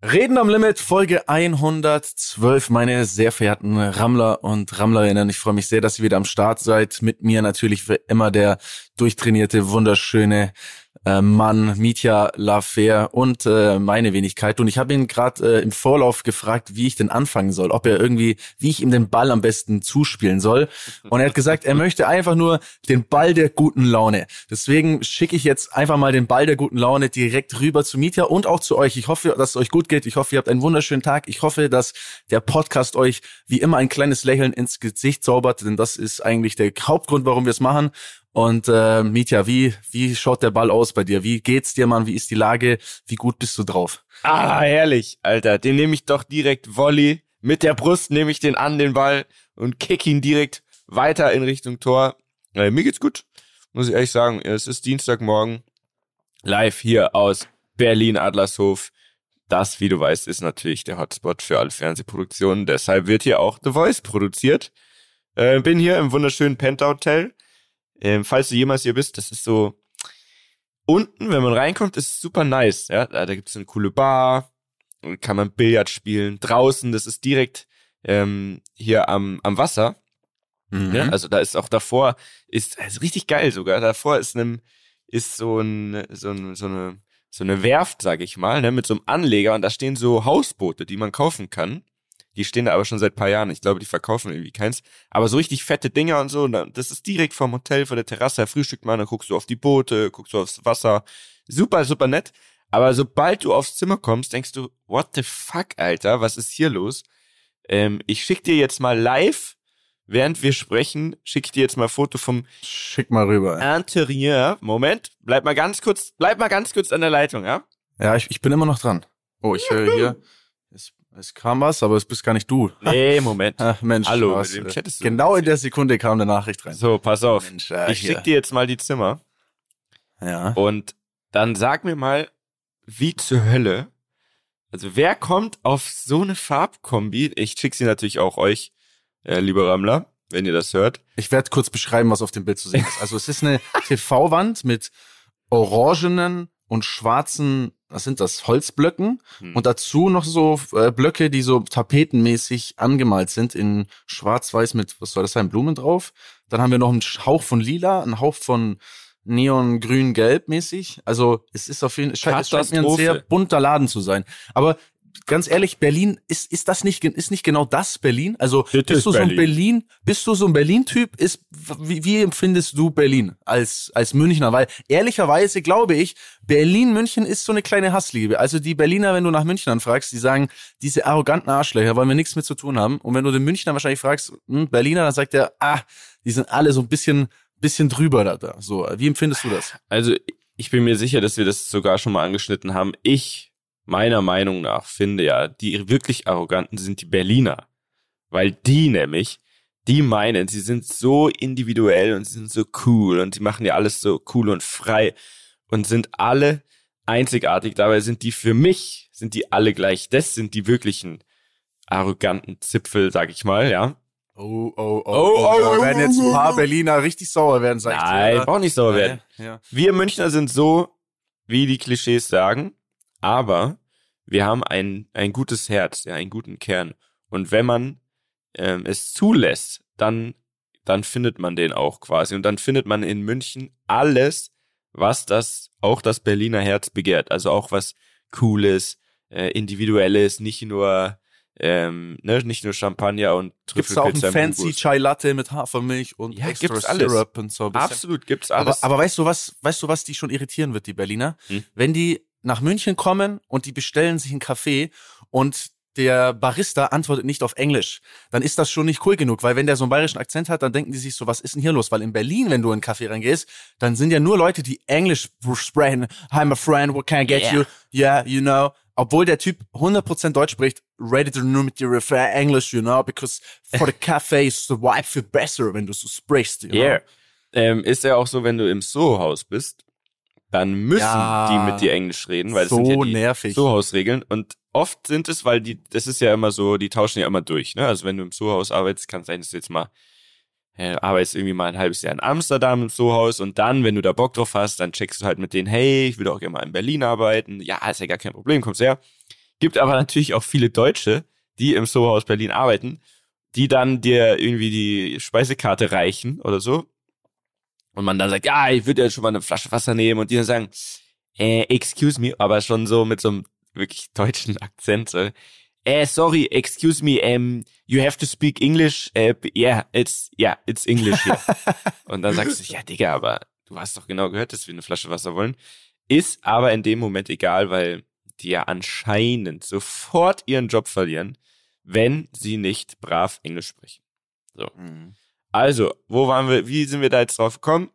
Reden am Limit, Folge 112, meine sehr verehrten Rammler und Rammlerinnen. Ich freue mich sehr, dass ihr wieder am Start seid. Mit mir natürlich für immer der durchtrainierte, wunderschöne äh, Mann, Mitya Lafer und äh, meine Wenigkeit. Und ich habe ihn gerade äh, im Vorlauf gefragt, wie ich denn anfangen soll, ob er irgendwie, wie ich ihm den Ball am besten zuspielen soll. Und er hat gesagt, er möchte einfach nur den Ball der guten Laune. Deswegen schicke ich jetzt einfach mal den Ball der guten Laune direkt rüber zu Mitya und auch zu euch. Ich hoffe, dass es euch gut geht. Ich hoffe, ihr habt einen wunderschönen Tag. Ich hoffe, dass der Podcast euch wie immer ein kleines Lächeln ins Gesicht zaubert, denn das ist eigentlich der Hauptgrund, warum wir es machen. Und äh, Mitya, wie, wie schaut der Ball aus bei dir? Wie geht's dir, Mann? Wie ist die Lage? Wie gut bist du drauf? Ah, herrlich, Alter. Den nehme ich doch direkt Volley. Mit der Brust nehme ich den an, den Ball, und kick ihn direkt weiter in Richtung Tor. Äh, mir geht's gut, muss ich ehrlich sagen. Es ist Dienstagmorgen. Live hier aus Berlin Adlershof. Das, wie du weißt, ist natürlich der Hotspot für alle Fernsehproduktionen. Deshalb wird hier auch The Voice produziert. Äh, bin hier im wunderschönen Penta Hotel ähm, falls du jemals hier bist, das ist so unten, wenn man reinkommt, ist es super nice. Ja, da, da gibt es eine coole Bar, kann man Billard spielen. Draußen, das ist direkt ähm, hier am, am Wasser. Mhm. Ja, also da ist auch davor, ist, ist richtig geil sogar. Davor ist einem, ist so ein, so, ein, so eine, so eine Werft, sag ich mal, ne, mit so einem Anleger und da stehen so Hausboote, die man kaufen kann. Die stehen da aber schon seit paar Jahren. Ich glaube, die verkaufen irgendwie keins. Aber so richtig fette Dinger und so. Und das ist direkt vom Hotel, vor der Terrasse. Da frühstückt man, dann guckst du auf die Boote, guckst du aufs Wasser. Super, super nett. Aber sobald du aufs Zimmer kommst, denkst du, what the fuck, Alter, was ist hier los? Ähm, ich schick dir jetzt mal live, während wir sprechen, schick ich dir jetzt mal ein Foto vom Schick mal rüber. Interieur. Moment, bleib mal ganz kurz, bleib mal ganz kurz an der Leitung, ja? Ja, ich, ich bin immer noch dran. Oh, ich höre hier. Es kam was, aber es bist gar nicht du. Nee, Moment. Ach, Mensch, Hallo, was, mit wem chattest du? Genau in der Sekunde kam eine Nachricht rein. So, pass auf. Mensch, äh, ich hier. schick dir jetzt mal die Zimmer Ja. und dann sag mir mal, wie zur Hölle. Also wer kommt auf so eine Farbkombi? Ich schick sie natürlich auch euch, äh, liebe Rammler, wenn ihr das hört. Ich werde kurz beschreiben, was auf dem Bild zu sehen ist. Also es ist eine TV-Wand mit orangenen und schwarzen, was sind das, Holzblöcken Hm. und dazu noch so äh, Blöcke, die so tapetenmäßig angemalt sind in schwarz-weiß mit, was soll das sein, Blumen drauf. Dann haben wir noch einen Hauch von lila, einen Hauch von Neon grün gelb mäßig. Also es ist auf jeden Fall, es scheint, mir ein sehr bunter Laden zu sein. Aber ganz ehrlich, Berlin, ist, ist das nicht, ist nicht genau das Berlin? Also Das bist ist du so ein Berlin. Berlin, bist du so ein Berlin-Typ? Ist, wie, wie empfindest du Berlin als, als Münchner? Weil ehrlicherweise glaube ich, Berlin-München ist so eine kleine Hassliebe. Also die Berliner, wenn du nach Münchnern fragst, die sagen, diese arroganten Arschlöcher wollen wir nichts mit zu tun haben. Und wenn du den Münchner wahrscheinlich fragst, hm, Berliner, dann sagt er, ah, die sind alle so ein bisschen, bisschen drüber da, da. So, wie empfindest du das? Also ich bin mir sicher, dass wir das sogar schon mal angeschnitten haben. Ich, meiner Meinung nach, finde ja, die wirklich Arroganten sind die Berliner. Weil die nämlich, die meinen, sie sind so individuell und sie sind so cool und sie machen ja alles so cool und frei und sind alle einzigartig. Dabei sind die für mich, sind die alle gleich. Das sind die wirklichen arroganten Zipfel, sag ich mal, ja. Oh, oh, oh, oh, da oh, werden jetzt oh, ein paar oh. Berliner richtig sauer werden, sag ich dir. Nein, braucht nicht sauer werden. Wir Münchner sind so, wie die Klischees sagen, aber wir haben ein, ein gutes Herz, ja, einen guten Kern. Und wenn man ähm, es zulässt, dann, dann findet man den auch quasi. Und dann findet man in München alles, was das, auch das Berliner Herz begehrt. Also auch was Cooles, äh, Individuelles, nicht nur, ähm, ne, nicht nur Champagner und Gibt's da auch am fancy. Chai Latte mit Hafermilch und Ja, extra gibt's alles. Syrup und so. ein bisschen. Absolut, gibt's Aber, alles. aber weißt du was, weißt du was die schon irritieren wird, die Berliner? Hm? Wenn die nach München kommen und die bestellen sich einen Kaffee und der Barista antwortet nicht auf Englisch, dann ist das schon nicht cool genug, weil wenn der so einen bayerischen Akzent hat, dann denken die sich so, was ist denn hier los? Weil in Berlin, wenn du in einen Kaffee reingehst, dann sind ja nur Leute, die Englisch sprechen. Hi, my friend, what can I get Yeah. you? Yeah, you know. Obwohl der Typ 100% Deutsch spricht, ready to know mit dir refer English, you know, because for the cafe is the vibe viel besser, wenn du so sprichst, you know. Yeah. Ähm, ist ja auch so, wenn du im Soho-Haus bist, dann müssen Ja. die mit dir Englisch reden, weil das So sind ja die nervig. Soho-Haus-Regeln. Und oft sind es, weil die, das ist ja immer so, die tauschen ja immer durch. Ne? Also wenn du im Soho-Haus arbeitest, kann es sein, dass du jetzt mal äh, arbeitest irgendwie mal ein halbes Jahr in Amsterdam im Soho-Haus und dann, wenn du da Bock drauf hast, dann checkst du halt mit denen, hey, ich will doch gerne mal in Berlin arbeiten. Ja, ist ja gar kein Problem, kommst her. Gibt aber natürlich auch viele Deutsche, die im Soho Berlin arbeiten, die dann dir irgendwie die Speisekarte reichen oder so. Und man dann sagt, ja, ich würde ja schon mal eine Flasche Wasser nehmen und die dann sagen, äh, excuse me, aber schon so mit so einem wirklich deutschen Akzent. So, äh, sorry, excuse me, um, you have to speak English. Uh, yeah, it's, yeah, it's English here. und dann sagst du, ja, Digga, aber du hast doch genau gehört, dass wir eine Flasche Wasser wollen. Ist aber in dem Moment egal, weil die ja anscheinend sofort ihren Job verlieren, wenn sie nicht brav Englisch sprechen. So. Mhm. Also, wo waren wir, wie sind wir da jetzt drauf gekommen?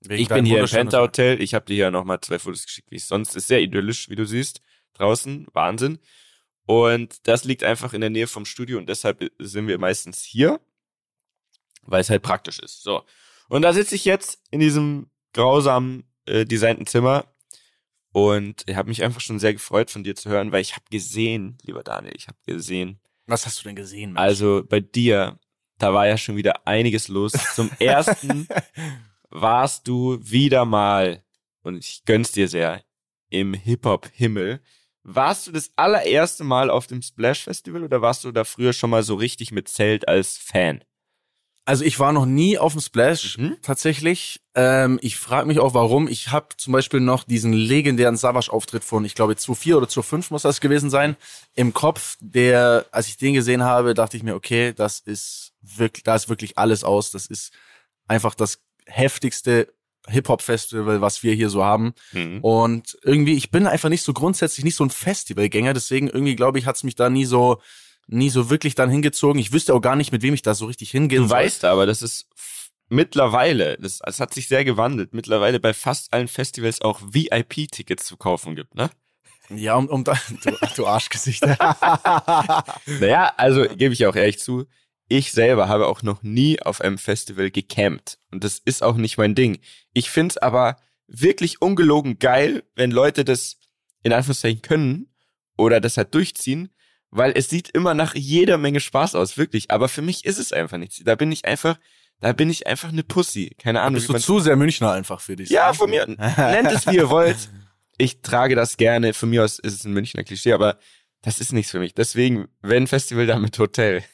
Wegen ich bin hier im Penta Hotel. Ich habe dir hier nochmal zwei Fotos geschickt, wie es sonst ist. Sehr idyllisch, wie du siehst. Draußen. Wahnsinn. Und das liegt einfach in der Nähe vom Studio und deshalb sind wir meistens hier, weil es halt praktisch ist. So. Und da sitze ich jetzt in diesem grausamen äh, designten Zimmer und ich habe mich einfach schon sehr gefreut, von dir zu hören, weil ich habe gesehen, lieber Daniel, ich habe gesehen. Was hast du denn gesehen? Mensch? Also bei dir, da war ja schon wieder einiges los. Zum ersten warst du wieder mal, und ich gönn's dir sehr, im Hip-Hop-Himmel. Warst du das allererste Mal auf dem Splash Festival oder warst du da früher schon mal so richtig mit Zelt als Fan? Also ich war noch nie auf dem Splash mhm. tatsächlich. Ähm, ich frage mich auch, warum. Ich habe zum Beispiel noch diesen legendären Savage-Auftritt von, ich glaube, 2.4 oder 2.5 muss das gewesen sein, im Kopf. Der, als ich den gesehen habe, dachte ich mir, okay, das ist wirklich, da ist wirklich alles aus. Das ist einfach das heftigste Hip-Hop-Festival, was wir hier so haben. Mhm. Und irgendwie, ich bin einfach nicht so grundsätzlich nicht so ein Festivalgänger, deswegen irgendwie glaube ich, hat es mich da nie so nie so wirklich dann hingezogen. Ich wüsste auch gar nicht, mit wem ich da so richtig hingehen du soll. Du weißt aber, das ist mittlerweile, das, das hat sich sehr gewandelt, mittlerweile bei fast allen Festivals auch VIP-Tickets zu kaufen gibt, ne? Ja, um, um da, du, du Arschgesicht. naja, also gebe ich auch ehrlich zu, ich selber habe auch noch nie auf einem Festival gecampt. Und das ist auch nicht mein Ding. Ich find's aber wirklich ungelogen geil, wenn Leute das in Anführungszeichen können oder das halt durchziehen, weil es sieht immer nach jeder Menge Spaß aus, wirklich. Aber für mich ist es einfach nichts. Da bin ich einfach, da bin ich einfach eine Pussy. Keine Ahnung. Bist du zu sehr Münchner einfach für dich? Ja, von mir. Nennt es wie ihr wollt. Ich trage das gerne. Von mir aus ist es ein Münchner Klischee, aber das ist nichts für mich. Deswegen, wenn Festival, dann mit Hotel.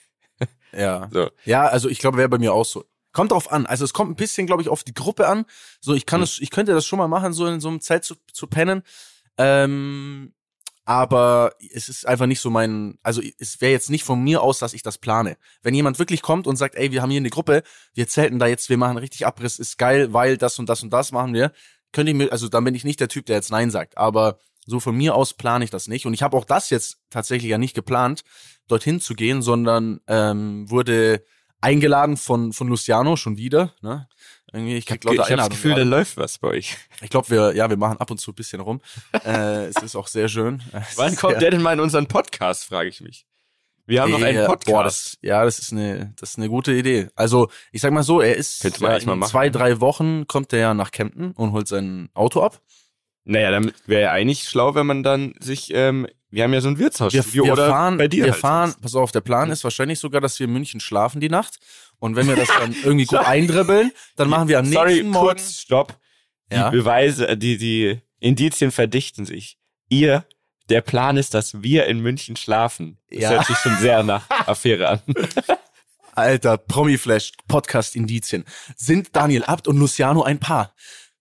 Ja. So. Ja, also ich glaube, wäre bei mir auch so. Kommt drauf an. Also es kommt ein bisschen, glaube ich, auf die Gruppe an. So, ich kann hm. es, ich könnte das schon mal machen, so in so einem Zeit zu, zu pennen. Ähm, aber es ist einfach nicht so mein, also es wäre jetzt nicht von mir aus, dass ich das plane. Wenn jemand wirklich kommt und sagt, ey, wir haben hier eine Gruppe, wir zelten da jetzt, wir machen richtig Abriss, ist geil, weil das und das und das machen wir, könnte ich mir, also dann bin ich nicht der Typ, der jetzt Nein sagt. Aber so von mir aus plane ich das nicht. Und ich habe auch das jetzt tatsächlich ja nicht geplant, dorthin zu gehen, sondern ähm, wurde eingeladen von, von Luciano schon wieder. Ne? Irgendwie, ich, ich habe das Gefühl, da läuft was bei euch. Ich glaube, wir, ja, wir machen ab und zu ein bisschen rum. äh, es ist auch sehr schön. Wann kommt der denn mal in unseren Podcast, frage ich mich. Wir haben noch einen Podcast. Boah, das, ja, das ist eine, das ist eine gute Idee. Also, ich sag mal so, er ist ja, in zwei, drei Wochen kommt er ja nach Kempten und holt sein Auto ab. Naja, dann wäre ja eigentlich schlau, wenn man dann sich, ähm, wir haben ja so ein Wirtshausstudio wir, wir oder fahren, bei dir. Wir halt. fahren, pass auf, der Plan ist wahrscheinlich sogar, dass wir in München schlafen die Nacht. Und wenn wir das dann irgendwie gut eindribbeln, dann machen wir am nächsten Sorry, Morgen. Kurz, stopp. Die ja? Beweise, die, die Indizien verdichten sich. Ihr, der Plan ist, dass wir in München schlafen. Das ja. hört sich schon sehr nach Affäre an. Alter, Promiflash, Podcast-Indizien. Sind Daniel Abt und Luciano ein Paar?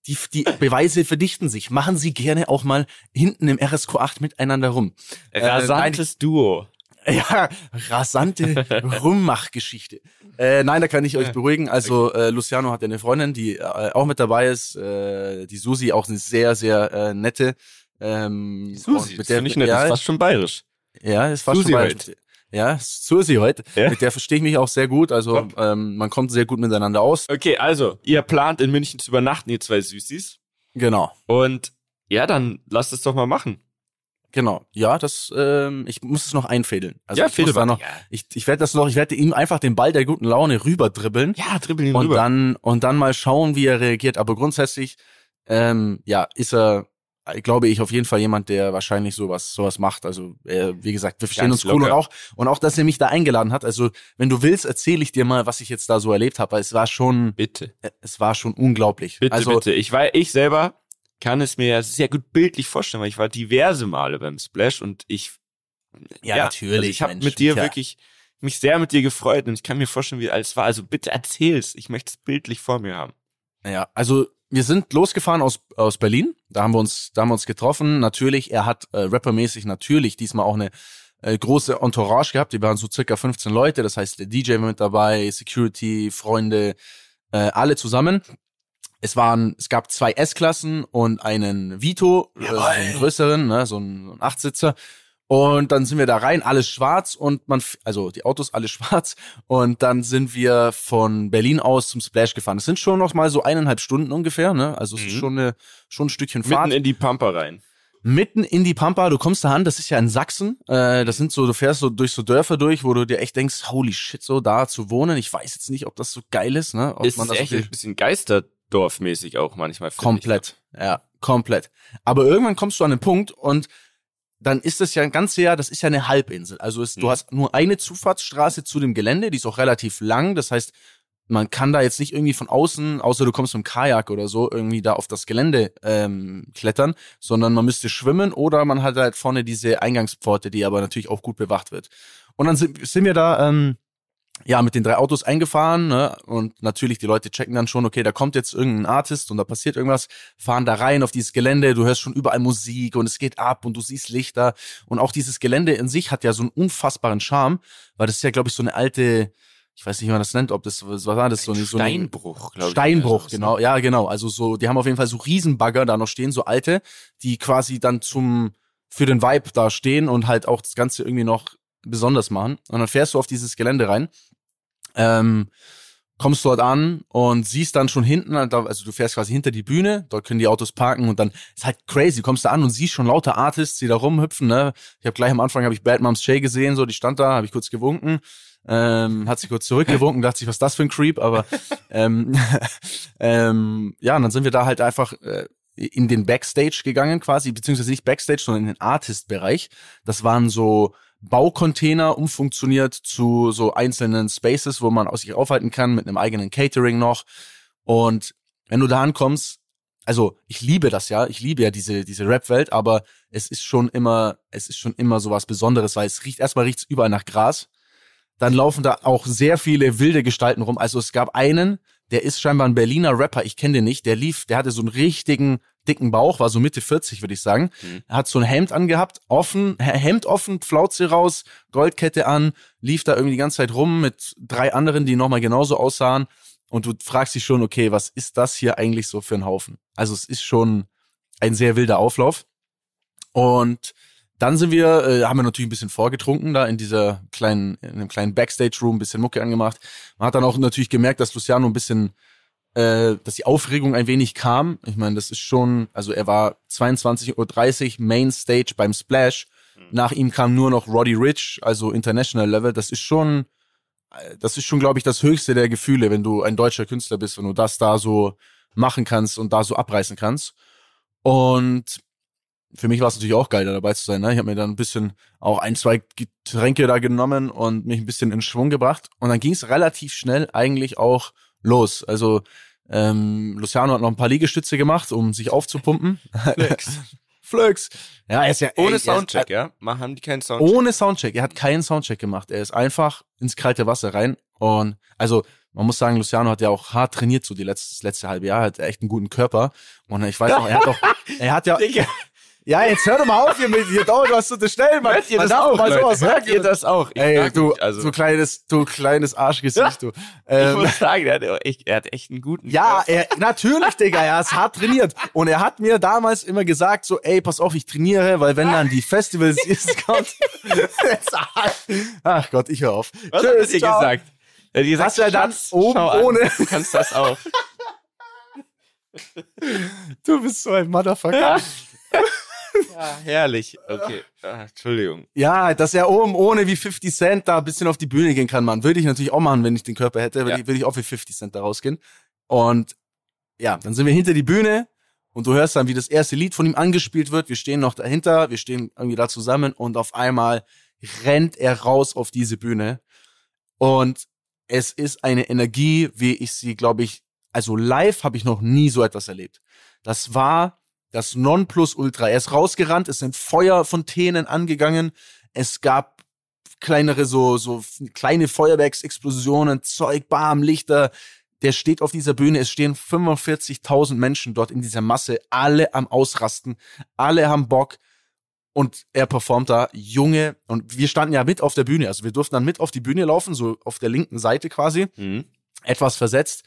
Die, die Beweise verdichten sich. Machen Sie gerne auch mal hinten im RSQ 8 miteinander rum. Rasantes äh, Duo. Ja, rasante Rummachgeschichte. Äh, nein, da kann ich euch beruhigen. Also äh, Luciano hat ja eine Freundin, die äh, auch mit dabei ist. Äh, die Susi, auch eine sehr, sehr äh, nette. Ähm, Susi, mit der, das ich nett, ja, das ist fast schon bayerisch. Ja, ist fast Susi schon bayerisch. Heute. Ja, Susi heute. Ja? Mit der verstehe ich mich auch sehr gut. Also ähm, man kommt sehr gut miteinander aus. Okay, also ihr plant in München zu übernachten, ihr zwei Süßis. Genau. Und ja, dann lasst es doch mal machen. Genau, ja, das, ähm, ich muss es noch einfädeln. Also ja, ich noch, ja. ich, ich werde das noch, ich werde ihm einfach den Ball der guten Laune rüber dribbeln. Ja, dribbeln ihn und rüber. dann und dann mal schauen, wie er reagiert. Aber grundsätzlich, ähm, ja, ist er, glaube ich, auf jeden Fall jemand, der wahrscheinlich sowas sowas macht. Also äh, wie gesagt, wir verstehen Ganz uns cool und auch und auch, dass er mich da eingeladen hat. Also wenn du willst, erzähle ich dir mal, was ich jetzt da so erlebt habe. Es war schon, bitte, es war schon unglaublich. Bitte, also, bitte. Ich war, ich selber kann es mir sehr gut bildlich vorstellen, weil ich war diverse Male beim Splash und ich ja, ja natürlich. Also ich habe mit dir ja. wirklich mich sehr mit dir gefreut und ich kann mir vorstellen, wie alles war. Also bitte erzähl's. Ich möchte es bildlich vor mir haben. Ja, also wir sind losgefahren aus, aus Berlin. Da haben wir uns, da haben wir uns getroffen. Natürlich, er hat äh, rappermäßig natürlich diesmal auch eine äh, große Entourage gehabt. Die waren so circa 15 Leute. Das heißt, der DJ war mit dabei, Security, Freunde, äh, alle zusammen. Es waren, es gab zwei S-Klassen und einen Vito, äh, einen größeren, ne, so ein Achtsitzer. Und dann sind wir da rein, alles schwarz und man, also die Autos alle schwarz. Und dann sind wir von Berlin aus zum Splash gefahren. Das sind schon noch mal so eineinhalb Stunden ungefähr, ne? Also es mhm. ist schon, eine, schon ein Stückchen Fahrt. Mitten in die Pampa rein. Mitten in die Pampa, du kommst da an, das ist ja in Sachsen. Äh, das sind so, du fährst so durch so Dörfer durch, wo du dir echt denkst, holy shit, so da zu wohnen. Ich weiß jetzt nicht, ob das so geil ist, ne? Ob ist man das echt ein bisschen Geisterdorfmäßig auch manchmal. Komplett, ja, komplett. Aber irgendwann kommst du an den Punkt und dann ist das ja ein ganz Jahr, das ist ja eine Halbinsel. Also es, mhm. du hast nur eine Zufahrtsstraße zu dem Gelände, die ist auch relativ lang. Das heißt, man kann da jetzt nicht irgendwie von außen, außer du kommst mit dem Kajak oder so, irgendwie da auf das Gelände ähm, klettern, sondern man müsste schwimmen oder man hat halt vorne diese Eingangspforte, die aber natürlich auch gut bewacht wird. Und dann sind, sind wir da ähm, ja, mit den drei Autos eingefahren, ne? Und natürlich, die Leute checken dann schon, okay, da kommt jetzt irgendein Artist und da passiert irgendwas, fahren da rein auf dieses Gelände, du hörst schon überall Musik und es geht ab und du siehst Lichter. Und auch dieses Gelände in sich hat ja so einen unfassbaren Charme, weil das ist ja, glaube ich, so eine alte, ich weiß nicht, wie man das nennt, ob das, was war das? So, ein so Steinbruch, glaube ich. Steinbruch, genau, ja, genau. Also so, die haben auf jeden Fall so Riesenbagger da noch stehen, so alte, die quasi dann zum, für den Vibe da stehen und halt auch das Ganze irgendwie noch besonders machen. Und dann fährst du auf dieses Gelände rein, ähm, kommst dort an und siehst dann schon hinten, also du fährst quasi hinter die Bühne, dort können die Autos parken und dann ist halt crazy, du kommst da an und siehst schon lauter Artists, die da rumhüpfen, ne? Ich habe gleich am Anfang habe ich Bad Moms Shay gesehen, so die stand da, habe ich kurz gewunken. Ähm, hat sich kurz zurückgewunken, dachte sich, was ist das für ein Creep, aber ähm, ähm, ja, und dann sind wir da halt einfach äh, in den Backstage gegangen quasi, beziehungsweise nicht Backstage, sondern in den Artist-Bereich. Das waren so Baucontainer umfunktioniert zu so einzelnen Spaces, wo man aus sich aufhalten kann, mit einem eigenen Catering noch. Und wenn du da ankommst, also ich liebe das ja, ich liebe ja diese, diese Rap-Welt, aber es ist schon immer, es ist schon immer so was Besonderes, weil es riecht, erstmal riecht's überall nach Gras. Dann laufen da auch sehr viele wilde Gestalten rum. Also es gab einen, der ist scheinbar ein Berliner Rapper, ich kenne den nicht, der lief, der hatte so einen richtigen dicken Bauch, war so Mitte 40, würde ich sagen. Mhm. Er hat so ein Hemd angehabt, offen, Hemd offen, Pflauze raus, Goldkette an, lief da irgendwie die ganze Zeit rum mit drei anderen, die nochmal genauso aussahen. Und du fragst dich schon, okay, was ist das hier eigentlich so für ein Haufen? Also es ist schon ein sehr wilder Auflauf. Und dann sind wir, äh, haben wir natürlich ein bisschen vorgetrunken da in dieser kleinen, in einem kleinen Backstage-Room, ein bisschen Mucke angemacht. Man hat dann auch natürlich gemerkt, dass Luciano ein bisschen äh, dass die Aufregung ein wenig kam. Ich meine, das ist schon, also er war 22.30 Uhr Mainstage beim Splash. Mhm. Nach ihm kam nur noch Roddy Rich, also International Level. Das ist schon, äh, das ist schon, glaube ich, das höchste der Gefühle, wenn du ein deutscher Künstler bist, wenn du das da so machen kannst und da so abreißen kannst. Und für mich war es natürlich auch geil, da dabei zu sein. Ne? Ich habe mir dann ein bisschen auch ein, zwei Getränke da genommen und mich ein bisschen in Schwung gebracht. Und dann ging es relativ schnell eigentlich auch los. Also ähm, Luciano hat noch ein paar Liegestütze gemacht, um sich aufzupumpen. Flex. Flex. Ja, er ist ja ohne ey, Soundcheck, er, ja? Machen die keinen Soundcheck? Ohne Soundcheck. Er hat keinen Soundcheck gemacht. Er ist einfach ins kalte Wasser rein und also man muss sagen, Luciano hat ja auch hart trainiert so die letzte, das letzte halbe Jahr, hat echt einen guten Körper und ich weiß auch, er hat auch, er hat ja, ja, jetzt hör doch mal auf mit dir dauert was zu unterstellen, Hört ihr das auch, mal sowas Hört ihr das auch? Ich Ey, du, nicht, also. du kleines, du kleines Arschgesicht, du. Ähm, ich muss sagen, er hat, echt, er hat echt einen guten Ja, er, natürlich, Digga, er ist hart trainiert. Und er hat mir damals immer gesagt so, ey, pass auf, ich trainiere, weil wenn dann die Festivals kommt. Ach Gott, ich hör auf. Was Tschüss, hat er dir gesagt? Er hat gesagt, Hast du ja dann oben ohne. Du kannst das auch. du bist so ein Motherfucker. Ja, herrlich. Okay. Ah, Entschuldigung. Ja, dass er oben ohne wie 50 Cent da ein bisschen auf die Bühne gehen kann, man. Würde ich natürlich auch machen, wenn ich den Körper hätte. Würde, ja. ich, würde ich auch für 50 Cent da rausgehen. Und ja, dann sind wir hinter die Bühne und du hörst dann, wie das erste Lied von ihm angespielt wird. Wir stehen noch dahinter, wir stehen irgendwie da zusammen und auf einmal rennt er raus auf diese Bühne. Und es ist eine Energie, wie ich sie, glaube ich, also live habe ich noch nie so etwas erlebt. Das war das Nonplusultra. Er ist rausgerannt, es sind Feuerfontänen angegangen. Es gab kleinere, so, so kleine Feuerwerksexplosionen, Zeug, Bam, Lichter. Der steht auf dieser Bühne. Es stehen 45.000 Menschen dort in dieser Masse. Alle am Ausrasten. Alle haben Bock. Und er performt da, Junge. Und wir standen ja mit auf der Bühne. Also wir durften dann mit auf die Bühne laufen, so auf der linken Seite quasi. Mhm. Etwas versetzt.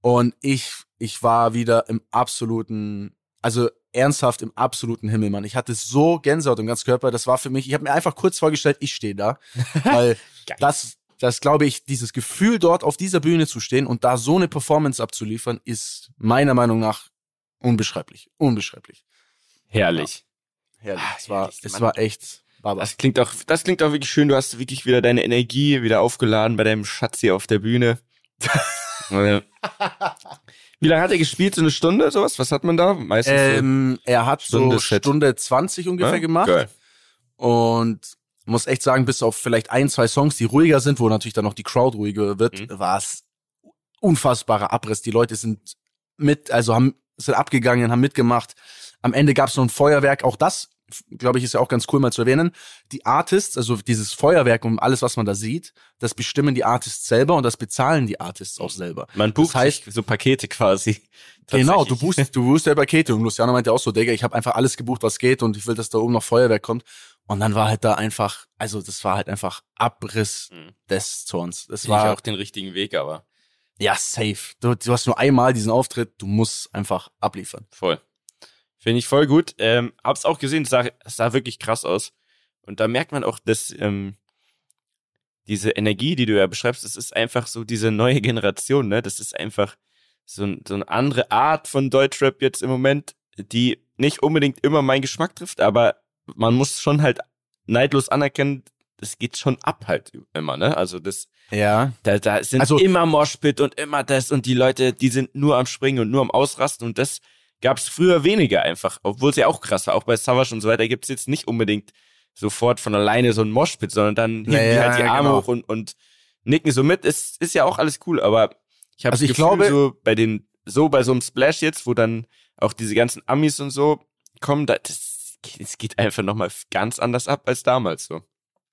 Und ich, ich war wieder im absoluten, also ernsthaft im absoluten Himmel, Mann. Ich hatte so Gänsehaut im ganzen Körper. Das war für mich, ich habe mir einfach kurz vorgestellt, ich stehe da. Weil das, das glaube ich, dieses Gefühl dort auf dieser Bühne zu stehen und da so eine Performance abzuliefern, ist meiner Meinung nach unbeschreiblich. Unbeschreiblich. Herrlich. Herrlich. Ah, es war, herrlich, es Mann. war echt Baba. Das klingt auch, das klingt auch wirklich schön. Du hast wirklich wieder deine Energie wieder aufgeladen bei deinem Schatz hier auf der Bühne. Wie lange hat er gespielt? So eine Stunde, sowas? Was hat man da? Meistens Ähm, er hat Stunde so Set. Stunde 20 so. ungefähr Ja? gemacht. Geil. Und muss echt sagen, bis auf vielleicht ein, zwei Songs, die ruhiger sind, wo natürlich dann noch die Crowd ruhiger wird, Mhm. war es unfassbarer Abriss. Die Leute sind mit, also haben, sind abgegangen, haben mitgemacht. Am Ende gab es noch ein Feuerwerk. Auch das, glaube ich, ist ja auch ganz cool mal zu erwähnen. Die Artists, also dieses Feuerwerk und alles, was man da sieht, das bestimmen die Artists selber und das bezahlen die Artists auch selber. Man bucht Das heißt- so Pakete quasi. Genau, du buchst, du buchst ja Pakete und Luciano meinte auch so, Digga, ich habe einfach alles gebucht, was geht und ich will, dass da oben noch Feuerwerk kommt. Und dann war halt da einfach, also das war halt einfach Abriss Mhm. des Zorns. Das ich war auch den richtigen Weg, aber ja safe. Du, du hast nur einmal diesen Auftritt, du musst einfach abliefern. voll. Finde ich voll gut. Ähm, hab's auch gesehen, es sah, es sah wirklich krass aus. Und da merkt man auch, dass ähm, diese Energie, die du ja beschreibst, das ist einfach so diese neue Generation, ne? Das ist einfach so, ein- so eine andere Art von Deutschrap jetzt im Moment, die nicht unbedingt immer meinen Geschmack trifft, aber man muss schon halt neidlos anerkennen, das geht schon ab halt immer, ne? Also das, Ja. da, da sind Also- immer Moshpit und immer das und die Leute, die sind nur am Springen und nur am Ausrasten und das gab's früher weniger einfach, obwohl es ja auch krass war. Auch bei Savage und so weiter gibt's jetzt nicht unbedingt sofort von alleine so ein Moshpit, sondern dann heben die Naja, halt die Arme genau. hoch und, und nicken so mit. Es ist ja auch alles cool, aber ich habe Also ich das Gefühl, glaube- so bei den, so bei so einem Splash jetzt, wo dann auch diese ganzen Amis und so kommen, da, das, es geht einfach nochmal ganz anders ab als damals so.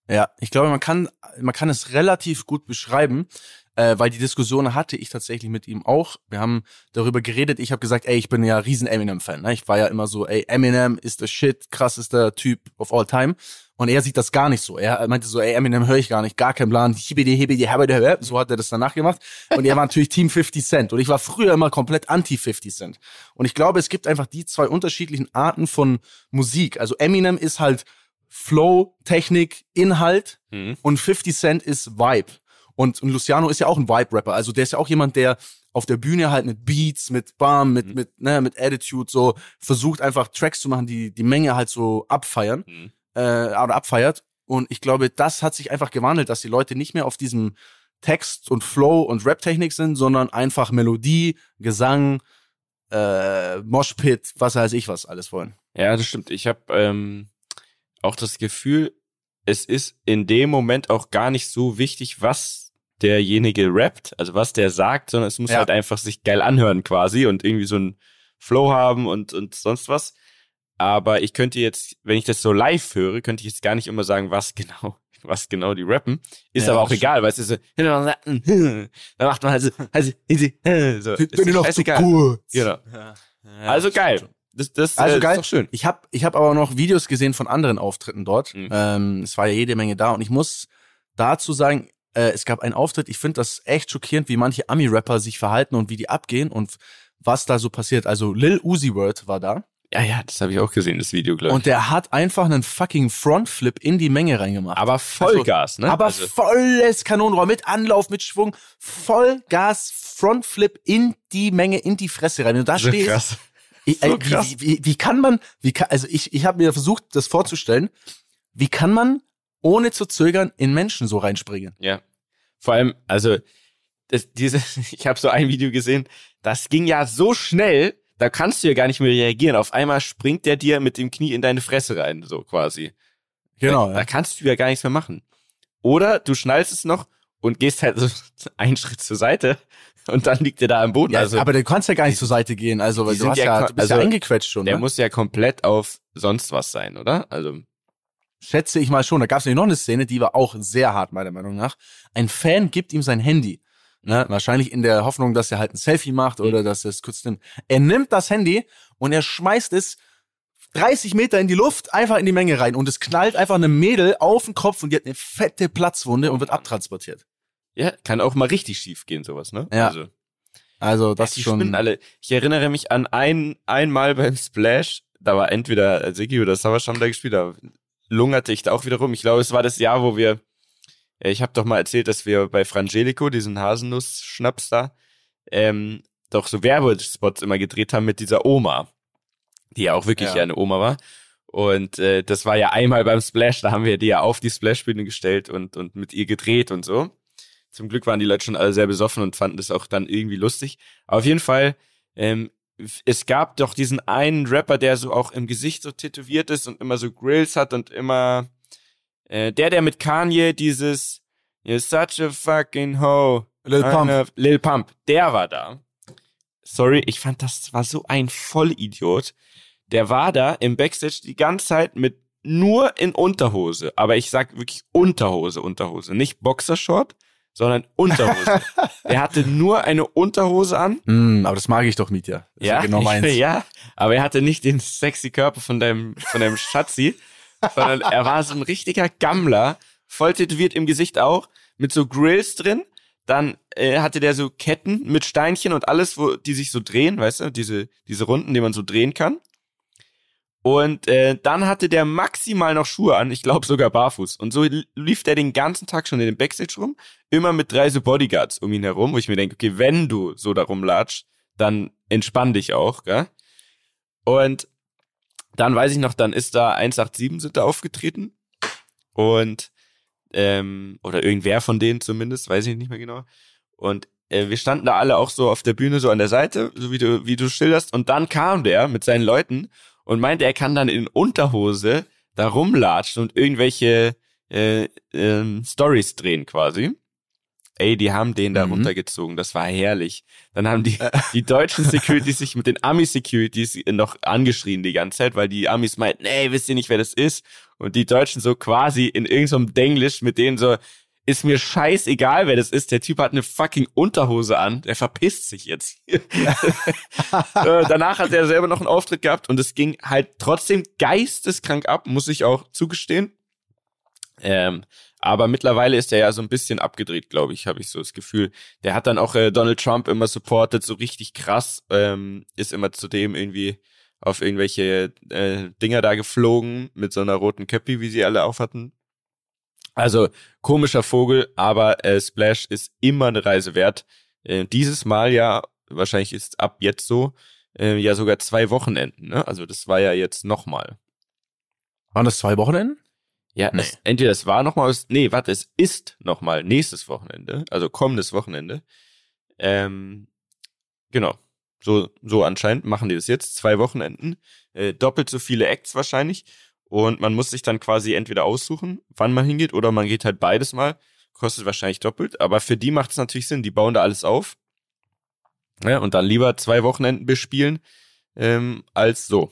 Ja, ich glaube, man kann, man kann es relativ gut beschreiben, äh, weil die Diskussion hatte ich tatsächlich mit ihm auch. Wir haben darüber geredet. Ich habe gesagt, ey, ich bin ja riesen Eminem-Fan. Ne? Ich war ja immer so, ey, Eminem ist der Shit, krassester Typ of all time. Und er sieht das gar nicht so. Er meinte so, ey, Eminem höre ich gar nicht, gar keinen Plan. Hibidi, hibidi, habidi. So hat er das danach gemacht. Und er war natürlich Team 50 Cent. Und ich war früher immer komplett anti 50 Cent. Und ich glaube, es gibt einfach die zwei unterschiedlichen Arten von Musik. Also Eminem ist halt Flow, Technik, Inhalt Mhm. und 50 Cent ist Vibe. Und, und Luciano ist ja auch ein Vibe-Rapper. Also der ist ja auch jemand, der auf der Bühne halt mit Beats, mit Bam, mit, Mhm. mit, ne, mit Attitude so versucht einfach Tracks zu machen, die die Menge halt so abfeiern, Mhm. äh, oder abfeiert. Und ich glaube, das hat sich einfach gewandelt, dass die Leute nicht mehr auf diesem Text und Flow und Rap-Technik sind, sondern einfach Melodie, Gesang, äh, Moshpit, was weiß ich was alles wollen. Ja, das stimmt. Ich habe ähm, auch das Gefühl, es ist in dem Moment auch gar nicht so wichtig, was derjenige rappt, also was der sagt, sondern es muss Ja. halt einfach sich geil anhören quasi und irgendwie so ein Flow haben und, und sonst was. Aber ich könnte jetzt, wenn ich das so live höre, könnte ich jetzt gar nicht immer sagen, was genau, was genau die rappen. Ist Ja, aber auch egal, weil es ist so, da macht man halt so, also, so ist scheißegal. kurz. Genau. Also geil. Das, das Also äh, geil. ist doch schön. Ich habe ich hab aber noch Videos gesehen von anderen Auftritten dort. Mhm. Ähm, es war ja jede Menge da und ich muss dazu sagen, äh, es gab einen Auftritt, ich finde das echt schockierend, wie manche Ami-Rapper sich verhalten und wie die abgehen und was da so passiert. Also Lil Uzi Word war da Ja, ja, das habe ich auch gesehen, das Video, glaube ich. und der hat einfach einen fucking Frontflip in die Menge reingemacht. aber Vollgas, ne? Aber Also, volles Kanonenrohr mit Anlauf, mit Schwung, Vollgas, Frontflip in die Menge, in die Fresse rein. Du da so stehst, krass. Ich, So krass. Wie, wie, wie kann man, wie kann, also ich, ich habe mir versucht, das vorzustellen, wie kann man ohne zu zögern in Menschen so reinspringen? Ja. Vor allem, also, das, diese, ich habe so ein Video gesehen, das ging ja so schnell, da kannst du ja gar nicht mehr reagieren. Auf einmal springt der dir mit dem Knie in deine Fresse rein, so quasi. Genau, Da, da kannst du ja gar nichts mehr machen. Oder du schnallst es noch und gehst halt so einen Schritt zur Seite und dann liegt er da am Boden. Ja, also, aber du kannst ja gar nicht zur Seite gehen, also weil du hast ja ja, du bist also, ja eingequetscht schon. der ne? muss ja komplett auf sonst was sein, oder? Also, schätze ich mal schon, da gab es nämlich noch eine Szene, die war auch sehr hart, meiner Meinung nach. Ein Fan gibt ihm sein Handy. Ne? Wahrscheinlich in der Hoffnung, dass er halt ein Selfie macht oder dass er es kurz nimmt. Er nimmt das Handy und er schmeißt es 30 Meter in die Luft, einfach in die Menge rein. Und es knallt einfach eine Mädel auf den Kopf und die hat eine fette Platzwunde und wird abtransportiert. Ja, kann auch mal richtig schief gehen, sowas, ne? Ja. Also, Also das die ist schon. spinnen alle. Ich erinnere mich an ein, einmal beim Splash, da war entweder Sigi oder Savasham da gespielt, da lungerte ich da auch wieder rum. Ich glaube, es war das Jahr, wo wir, äh, ich habe doch mal erzählt, dass wir bei Frangelico, diesen Haselnuss-Schnaps da, ähm, doch so Werbespots immer gedreht haben mit dieser Oma, die ja auch wirklich Ja. ja. eine Oma war. Und äh, das war ja einmal beim Splash, da haben wir die ja auf die Splashbühne gestellt und, und mit ihr gedreht und so. Zum Glück waren die Leute schon alle sehr besoffen und fanden das auch dann irgendwie lustig. Aber auf jeden Fall, ähm, es gab doch diesen einen Rapper, der so auch im Gesicht so tätowiert ist und immer so Grills hat und immer äh, der, der mit Kanye dieses You're such a fucking hoe. Lil Pump. Lil Pump, der war da. Sorry, ich fand das war so ein Vollidiot. Der war da im Backstage die ganze Zeit mit nur in Unterhose, aber ich sag wirklich Unterhose, Unterhose, nicht Boxershort, sondern Unterhose. der hatte nur eine Unterhose an. Hm, aber das mag ich doch, Mietja. Das Ja, genau meins. ja, aber er hatte nicht den sexy Körper von deinem, von deinem Schatzi, sondern er war so ein richtiger Gammler, voll tätowiert im Gesicht auch, mit so Grills drin. Dann äh, hatte der so Ketten mit Steinchen und alles, wo die sich so drehen, weißt du, diese, diese Runden, die man so drehen kann. Und äh, dann hatte der maximal noch Schuhe an, ich glaube sogar barfuß. Und so li- lief der den ganzen Tag schon in den Backstage rum, immer mit drei so Bodyguards um ihn herum, wo ich mir denke, okay, wenn du so da rumlatschst, dann entspann dich auch, gell? Und dann weiß ich noch, dann ist da 187 sind da aufgetreten und ähm, oder irgendwer von denen zumindest, weiß ich nicht mehr genau. Und äh, wir standen da alle auch so auf der Bühne so an der Seite, so wie du wie du schilderst. Und dann kam der mit seinen Leuten und meinte, er kann dann in Unterhose da rumlatschen und irgendwelche äh, ähm, Stories drehen quasi. Ey, die haben den da Mhm. runtergezogen, das war herrlich. Dann haben die, die deutschen Securities sich mit den Ami-Securities noch angeschrien die ganze Zeit, weil die Amis meinten, ey, wisst ihr nicht, wer das ist? Und die Deutschen so quasi in irgendeinem Denglisch mit denen so, ist mir scheißegal, wer das ist. Der Typ hat eine fucking Unterhose an. Der verpisst sich jetzt. äh, danach hat er selber noch einen Auftritt gehabt und es ging halt trotzdem geisteskrank ab, muss ich auch zugestehen. Ähm, aber mittlerweile ist er ja so ein bisschen abgedreht, glaube ich, habe ich so das Gefühl. Der hat dann auch äh, Donald Trump immer supportet, so richtig krass, ähm, ist immer zudem irgendwie auf irgendwelche äh, Dinger da geflogen mit so einer roten Käppi, wie sie alle auf hatten. Also komischer Vogel, aber äh, Splash ist immer eine Reise wert. Äh, dieses Mal ja, wahrscheinlich ist ab jetzt so, äh, ja sogar zwei Wochenenden. Ne? Also das war ja jetzt nochmal. Waren das zwei Wochenenden? Ja, Nee. es, entweder es war nochmal, nee, warte, es ist nochmal nächstes Wochenende, also kommendes Wochenende. Ähm, genau. So, so anscheinend machen die das jetzt, zwei Wochenenden, äh, doppelt so viele Acts wahrscheinlich. Und man muss sich dann quasi entweder aussuchen, wann man hingeht, oder man geht halt beides mal. Kostet wahrscheinlich doppelt, aber für die macht es natürlich Sinn, die bauen da alles auf. Ja, und dann lieber zwei Wochenenden bespielen, ähm, als so.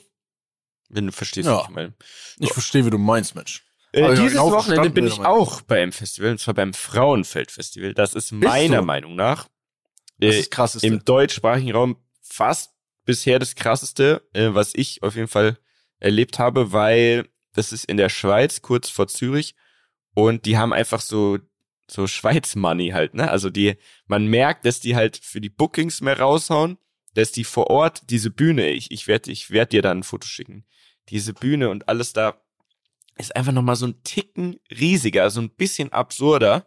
Wenn du verstehst, Ja. was ich meine. Ich verstehe, wie du meinst, Mensch. Äh, dieses genau Wochenende bin ich auch beim Festival, und zwar beim Frauenfeld-Festival. Das ist meiner? Meinung nach Das äh, ist krasseste. im deutschsprachigen Raum fast bisher das krasseste, äh, was ich auf jeden Fall erlebt habe, weil das ist in der Schweiz, kurz vor Zürich, und die haben einfach so so Schweiz-Money halt, ne? Also die, man merkt, dass die halt für die Bookings mehr raushauen, dass die vor Ort diese Bühne, ich, ich werde ich werd dir dann ein Foto schicken, diese Bühne und alles da ist einfach nochmal so ein Ticken riesiger, so ein bisschen absurder.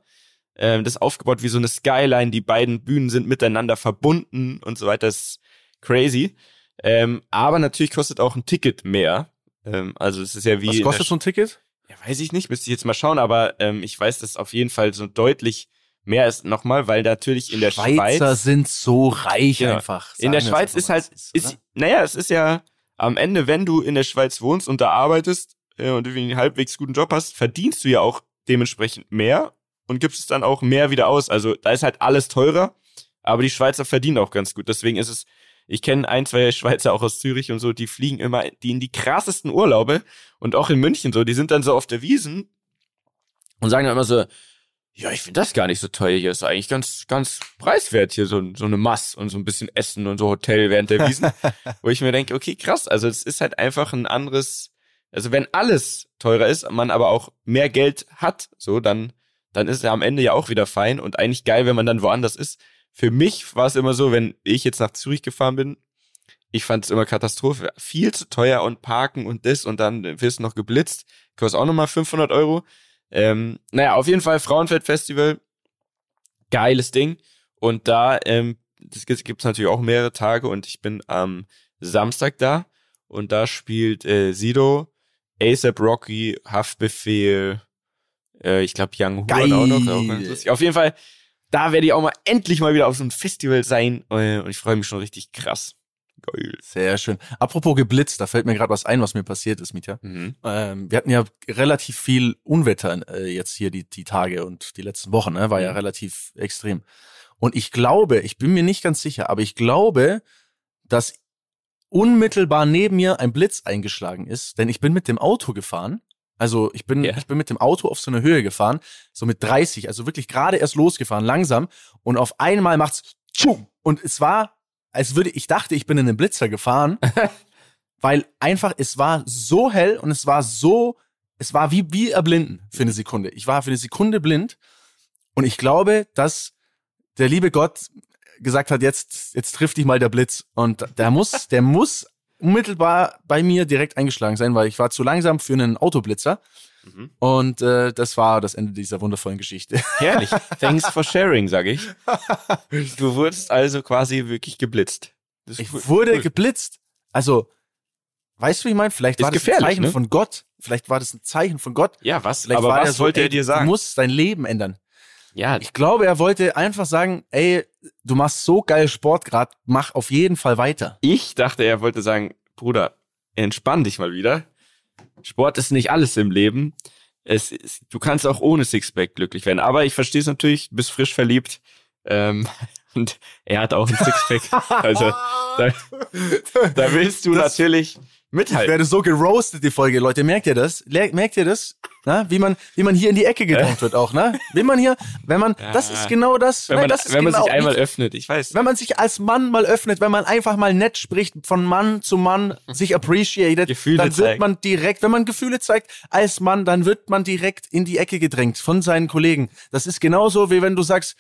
Ähm, das aufgebaut wie so eine Skyline, die beiden Bühnen sind miteinander verbunden und so weiter, das ist crazy. Ähm, aber natürlich kostet auch ein Ticket mehr. Ähm, also es ist ja wie. Was kostet so ein Ticket? Ja, weiß ich nicht, müsste ich jetzt mal schauen, aber ähm, ich weiß, dass auf jeden Fall so deutlich mehr ist nochmal, weil natürlich in der Schweizer Schweiz. sind so reich Ja. einfach. In der Schweiz ist halt, ist, naja, es ist ja am Ende, wenn du in der Schweiz wohnst und da arbeitest äh, und irgendwie einen halbwegs guten Job hast, verdienst du ja auch dementsprechend mehr und gibst es dann auch mehr wieder aus. Also da ist halt alles teurer, aber die Schweizer verdienen auch ganz gut. Deswegen ist es ich kenne ein, zwei Schweizer auch aus Zürich und so, die fliegen immer, die in die krassesten Urlaube und auch in München so, die sind dann so auf der Wiesen und sagen dann immer so, ja, ich finde das gar nicht so teuer hier. Ist eigentlich ganz, ganz preiswert hier, so, so eine Mass und so ein bisschen Essen und so Hotel während der Wiesen. wo ich mir denke, okay, krass. Also es ist halt einfach ein anderes, also wenn alles teurer ist, man aber auch mehr Geld hat, so, dann, dann ist er am Ende ja auch wieder fein und eigentlich geil, wenn man dann woanders ist. Für mich war es immer so, wenn ich jetzt nach Zürich gefahren bin, ich fand es immer Katastrophe. Viel zu teuer und parken und das und dann wirst du noch geblitzt. Kostet auch nochmal 500 Euro. Ähm, naja, auf jeden Fall Frauenfeld-Festival. Geiles Ding. Und da, ähm, das gibt es natürlich auch mehrere Tage und ich bin am Samstag da und da spielt äh, Sido, ASAP Rocky, Haftbefehl, äh, ich glaube Young Horn auch noch. Auch. Auf jeden Fall, da werde ich auch mal endlich mal wieder auf so einem Festival sein äh, und ich freue mich schon richtig krass. Geil. Sehr schön. Apropos geblitzt, da fällt mir gerade was ein, was mir passiert ist, Mietja. Mhm. Ähm, wir hatten ja relativ viel Unwetter äh, jetzt hier die, die Tage und die letzten Wochen, ne? war mhm. ja relativ extrem. Und ich glaube, ich bin mir nicht ganz sicher, aber ich glaube, dass unmittelbar neben mir ein Blitz eingeschlagen ist, denn ich bin mit dem Auto gefahren. Also ich bin, yeah. ich bin mit dem Auto auf so eine Höhe gefahren, so mit 30, also wirklich gerade erst losgefahren, langsam. Und auf einmal macht's und es war als würde ich dachte, ich bin in den Blitzer gefahren, weil einfach es war so hell und es war so, es war wie wie erblinden für eine Sekunde. Ich war für eine Sekunde blind und ich glaube, dass der liebe Gott gesagt hat, jetzt jetzt trifft dich mal der Blitz und der muss, der muss unmittelbar bei mir direkt eingeschlagen sein, weil ich war zu langsam für einen Autoblitzer. Mhm. Und äh, das war das Ende dieser wundervollen Geschichte. Herrlich. Thanks for sharing, sage ich. Du wurdest also quasi wirklich geblitzt. ich wurde cool. geblitzt. Also, weißt du, wie ich meine? Vielleicht war das ein Zeichen ne? von Gott. Vielleicht war das ein Zeichen von Gott. Ja, was? Vielleicht Aber was wollte er dir sagen? Du musst dein Leben ändern. Ja. Ich glaube, er wollte einfach sagen, ey, du machst so geil Sport gerade, mach auf jeden Fall weiter. Ich dachte, er wollte sagen, Bruder, entspann dich mal wieder. Sport ist nicht alles im Leben. Es, es, du kannst auch ohne Sixpack glücklich werden. Aber ich verstehe es natürlich, du bist frisch verliebt. Ähm, und er hat auch ein Sixpack. also da, da willst du das, natürlich mithalten. Ich werde so geroastet, die Folge, Leute. Merkt ihr das? Merkt ihr das? Na, wie man, wie man hier in die Ecke gedrängt wird auch, ne? Wie man hier, wenn man, ja. das ist genau das. Wenn man, das wenn man genau, sich einmal nicht, öffnet, ich weiß. Wenn man sich als Mann mal öffnet, wenn man einfach mal nett spricht, von Mann zu Mann, sich appreciated, Gefühle dann wird zeigt. man direkt, wenn man Gefühle zeigt als Mann, dann wird man direkt in die Ecke gedrängt von seinen Kollegen. Das ist genauso, wie wenn du sagst,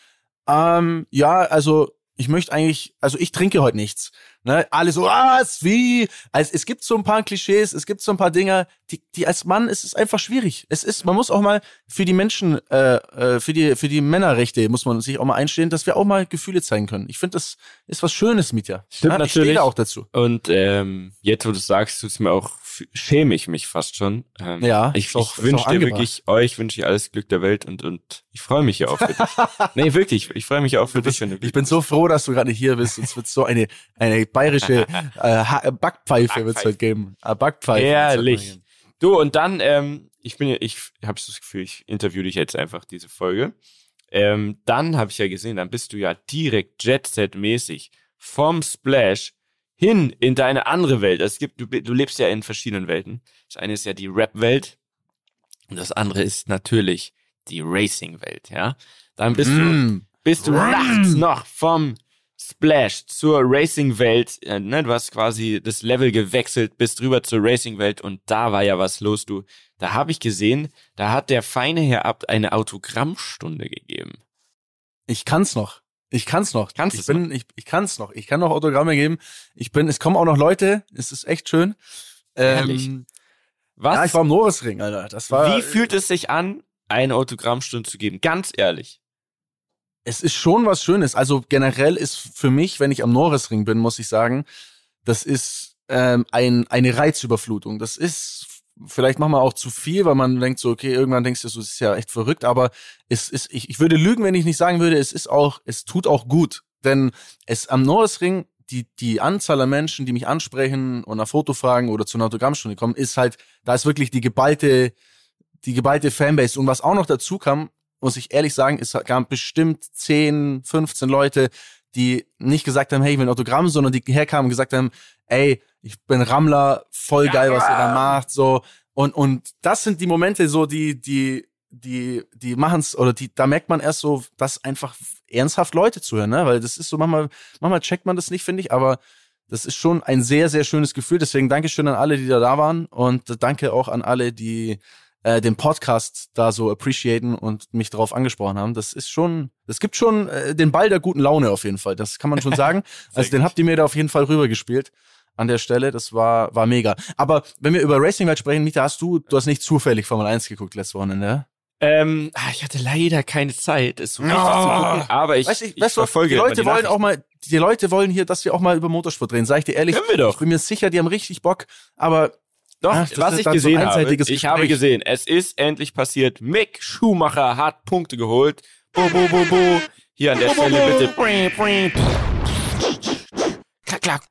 ähm, ja, also ich möchte eigentlich, also ich trinke heute nichts. Ne? Alle so, was, wie? Also es gibt so ein paar Klischees, es gibt so ein paar Dinge, die, die als Mann ist es einfach schwierig. Es ist, man muss auch mal für die Menschen, äh, äh, für die, für die Männerrechte muss man sich auch mal einstehen, dass wir auch mal Gefühle zeigen können. Ich finde, das ist was Schönes, Mietja. Stimmt ja, natürlich. Ich stehe da auch dazu. Und ähm, jetzt, wo du sagst, tut es mir auch schäme ich mich fast schon. Ähm, ja, ich, ich wünsche dir wirklich, euch wünsche ich alles Glück der Welt und, und ich freue mich ja auch für dich. nee, wirklich, ich freue mich auch für dich. Wenn du ich bin so froh, dass du gerade hier bist. Es wird so eine, eine bayerische äh, Backpfeife wird es heute geben. Äh, Backpfeife. Ehrlich. Du, und dann, ähm, ich bin ja, ich habe das Gefühl, ich interview dich jetzt einfach diese Folge. Ähm, dann habe ich ja gesehen, dann bist du ja direkt Jet-Set-mäßig vom Splash hin in deine andere Welt. Es gibt, du, du lebst ja in verschiedenen Welten. Das eine ist ja die Rap-Welt und das andere ist natürlich die Racing-Welt, ja. Dann bist mm. du, bist du mm. nachts noch vom Splash zur Racing-Welt, äh, ne, du hast quasi das Level gewechselt, bist rüber zur Racing-Welt und da war ja was los, du. Da habe ich gesehen, da hat der feine Herr Abt eine Autogrammstunde gegeben. Ich kann's noch. Ich kann's noch. Kannst ich bin, noch? ich, ich kann's noch. Ich kann noch Autogramme geben. Ich bin, es kommen auch noch Leute. Es ist echt schön. Ähm, Was? Ja, ich war im Norrisring, Alter. Das war. Wie fühlt es sich an, eine Autogrammstunde zu geben? Ganz ehrlich. Es ist schon was Schönes. Also generell ist für mich, wenn ich am Norrisring bin, muss ich sagen, das ist ähm, ein, eine Reizüberflutung. Das ist vielleicht machen wir auch zu viel, weil man denkt so, okay, irgendwann denkst du, so, das ist ja echt verrückt, aber es ist, ich, ich würde lügen, wenn ich nicht sagen würde, es ist auch, es tut auch gut. Denn es am Norrisring, die, die Anzahl an Menschen, die mich ansprechen und nach Foto fragen oder zu einer Autogrammstunde kommen, ist halt, da ist wirklich die geballte, die geballte Fanbase. Und was auch noch dazu kam, muss ich ehrlich sagen, es gab bestimmt 10, 15 Leute, die nicht gesagt haben, hey, ich will ein Autogramm, sondern die herkamen und gesagt haben, ey, ich bin Rammler, voll geil, was ihr da macht, so. Und, und das sind die Momente so, die, die, die, die machen's, oder die, da merkt man erst so, dass einfach ernsthaft Leute zuhören, ne? Weil das ist so, manchmal, manchmal checkt man das nicht, finde ich, aber das ist schon ein sehr, sehr schönes Gefühl. Deswegen Dankeschön an alle, die da da waren und danke auch an alle, die äh, den Podcast da so appreciaten und mich darauf angesprochen haben. Das ist schon, das gibt schon äh, den Ball der guten Laune auf jeden Fall. Das kann man schon sagen. also den habt ihr mir da auf jeden Fall rübergespielt an der Stelle. Das war, war mega. Aber wenn wir über Racing Welt sprechen, Mieter, hast du, du hast nicht zufällig Formel 1 geguckt letztes Wochenende, ähm, ah, ich hatte leider keine Zeit, es so richtig oh. zu gucken, aber ich, weißt, ich, ich weißt verfolge die Leute wollen auch mal, die Leute wollen hier, dass wir auch mal über Motorsport reden. Sag ich dir ehrlich, Können wir doch. ich bin mir sicher, die haben richtig Bock, aber doch, Ach, was ich gesehen so habe, ich habe gesehen, es ist endlich passiert. Mick Schumacher hat Punkte geholt. Bo, bo, bo, bo. Hier an der Stelle bitte. Klack, klack.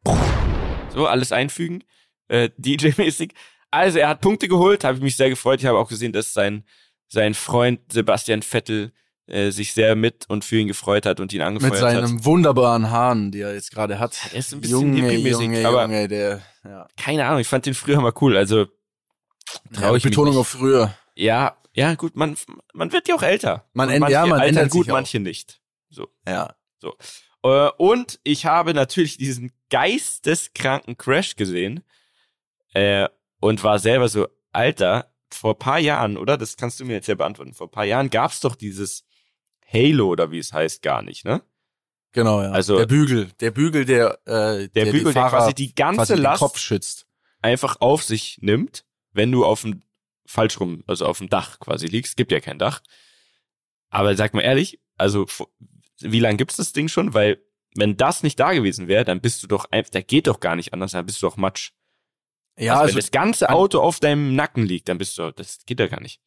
So, alles einfügen. Äh, DJ-mäßig. Also, er hat Punkte geholt, habe ich mich sehr gefreut. Ich habe auch gesehen, dass sein sein Freund Sebastian Vettel äh, sich sehr mit und für ihn gefreut hat und ihn angefeuert hat. Mit seinem hat. wunderbaren Haaren, die er jetzt gerade hat. Er ist ein bisschen Junge, aber Junge, der, ja. keine Ahnung, ich fand den früher mal cool, also trau ja, Betonung auf früher. Ja, ja, gut, man, man wird ja auch älter. Man, manche, ja, man ändert gut, manche nicht. So. Ja. So. Äh, und ich habe natürlich diesen geisteskranken Crash gesehen äh, und war selber so, Alter, vor paar Jahren, oder? Das kannst du mir jetzt ja beantworten. Vor paar Jahren gab's doch dieses Halo oder wie es heißt gar nicht, ne? Genau, ja. Also der Bügel, der Bügel, der äh, der, der Bügel, der quasi die ganze quasi Last Kopf schützt, einfach auf sich nimmt, wenn du auf dem falsch rum, also auf dem Dach quasi liegst. Gibt ja kein Dach. Aber sag mal ehrlich, also wie lange gibt's das Ding schon? Weil wenn das nicht da gewesen wäre, dann bist du doch einfach, da geht doch gar nicht anders, dann bist du doch Matsch. Ja, also, wenn also, das ganze Auto auf deinem Nacken liegt, dann bist du, das geht ja gar nicht.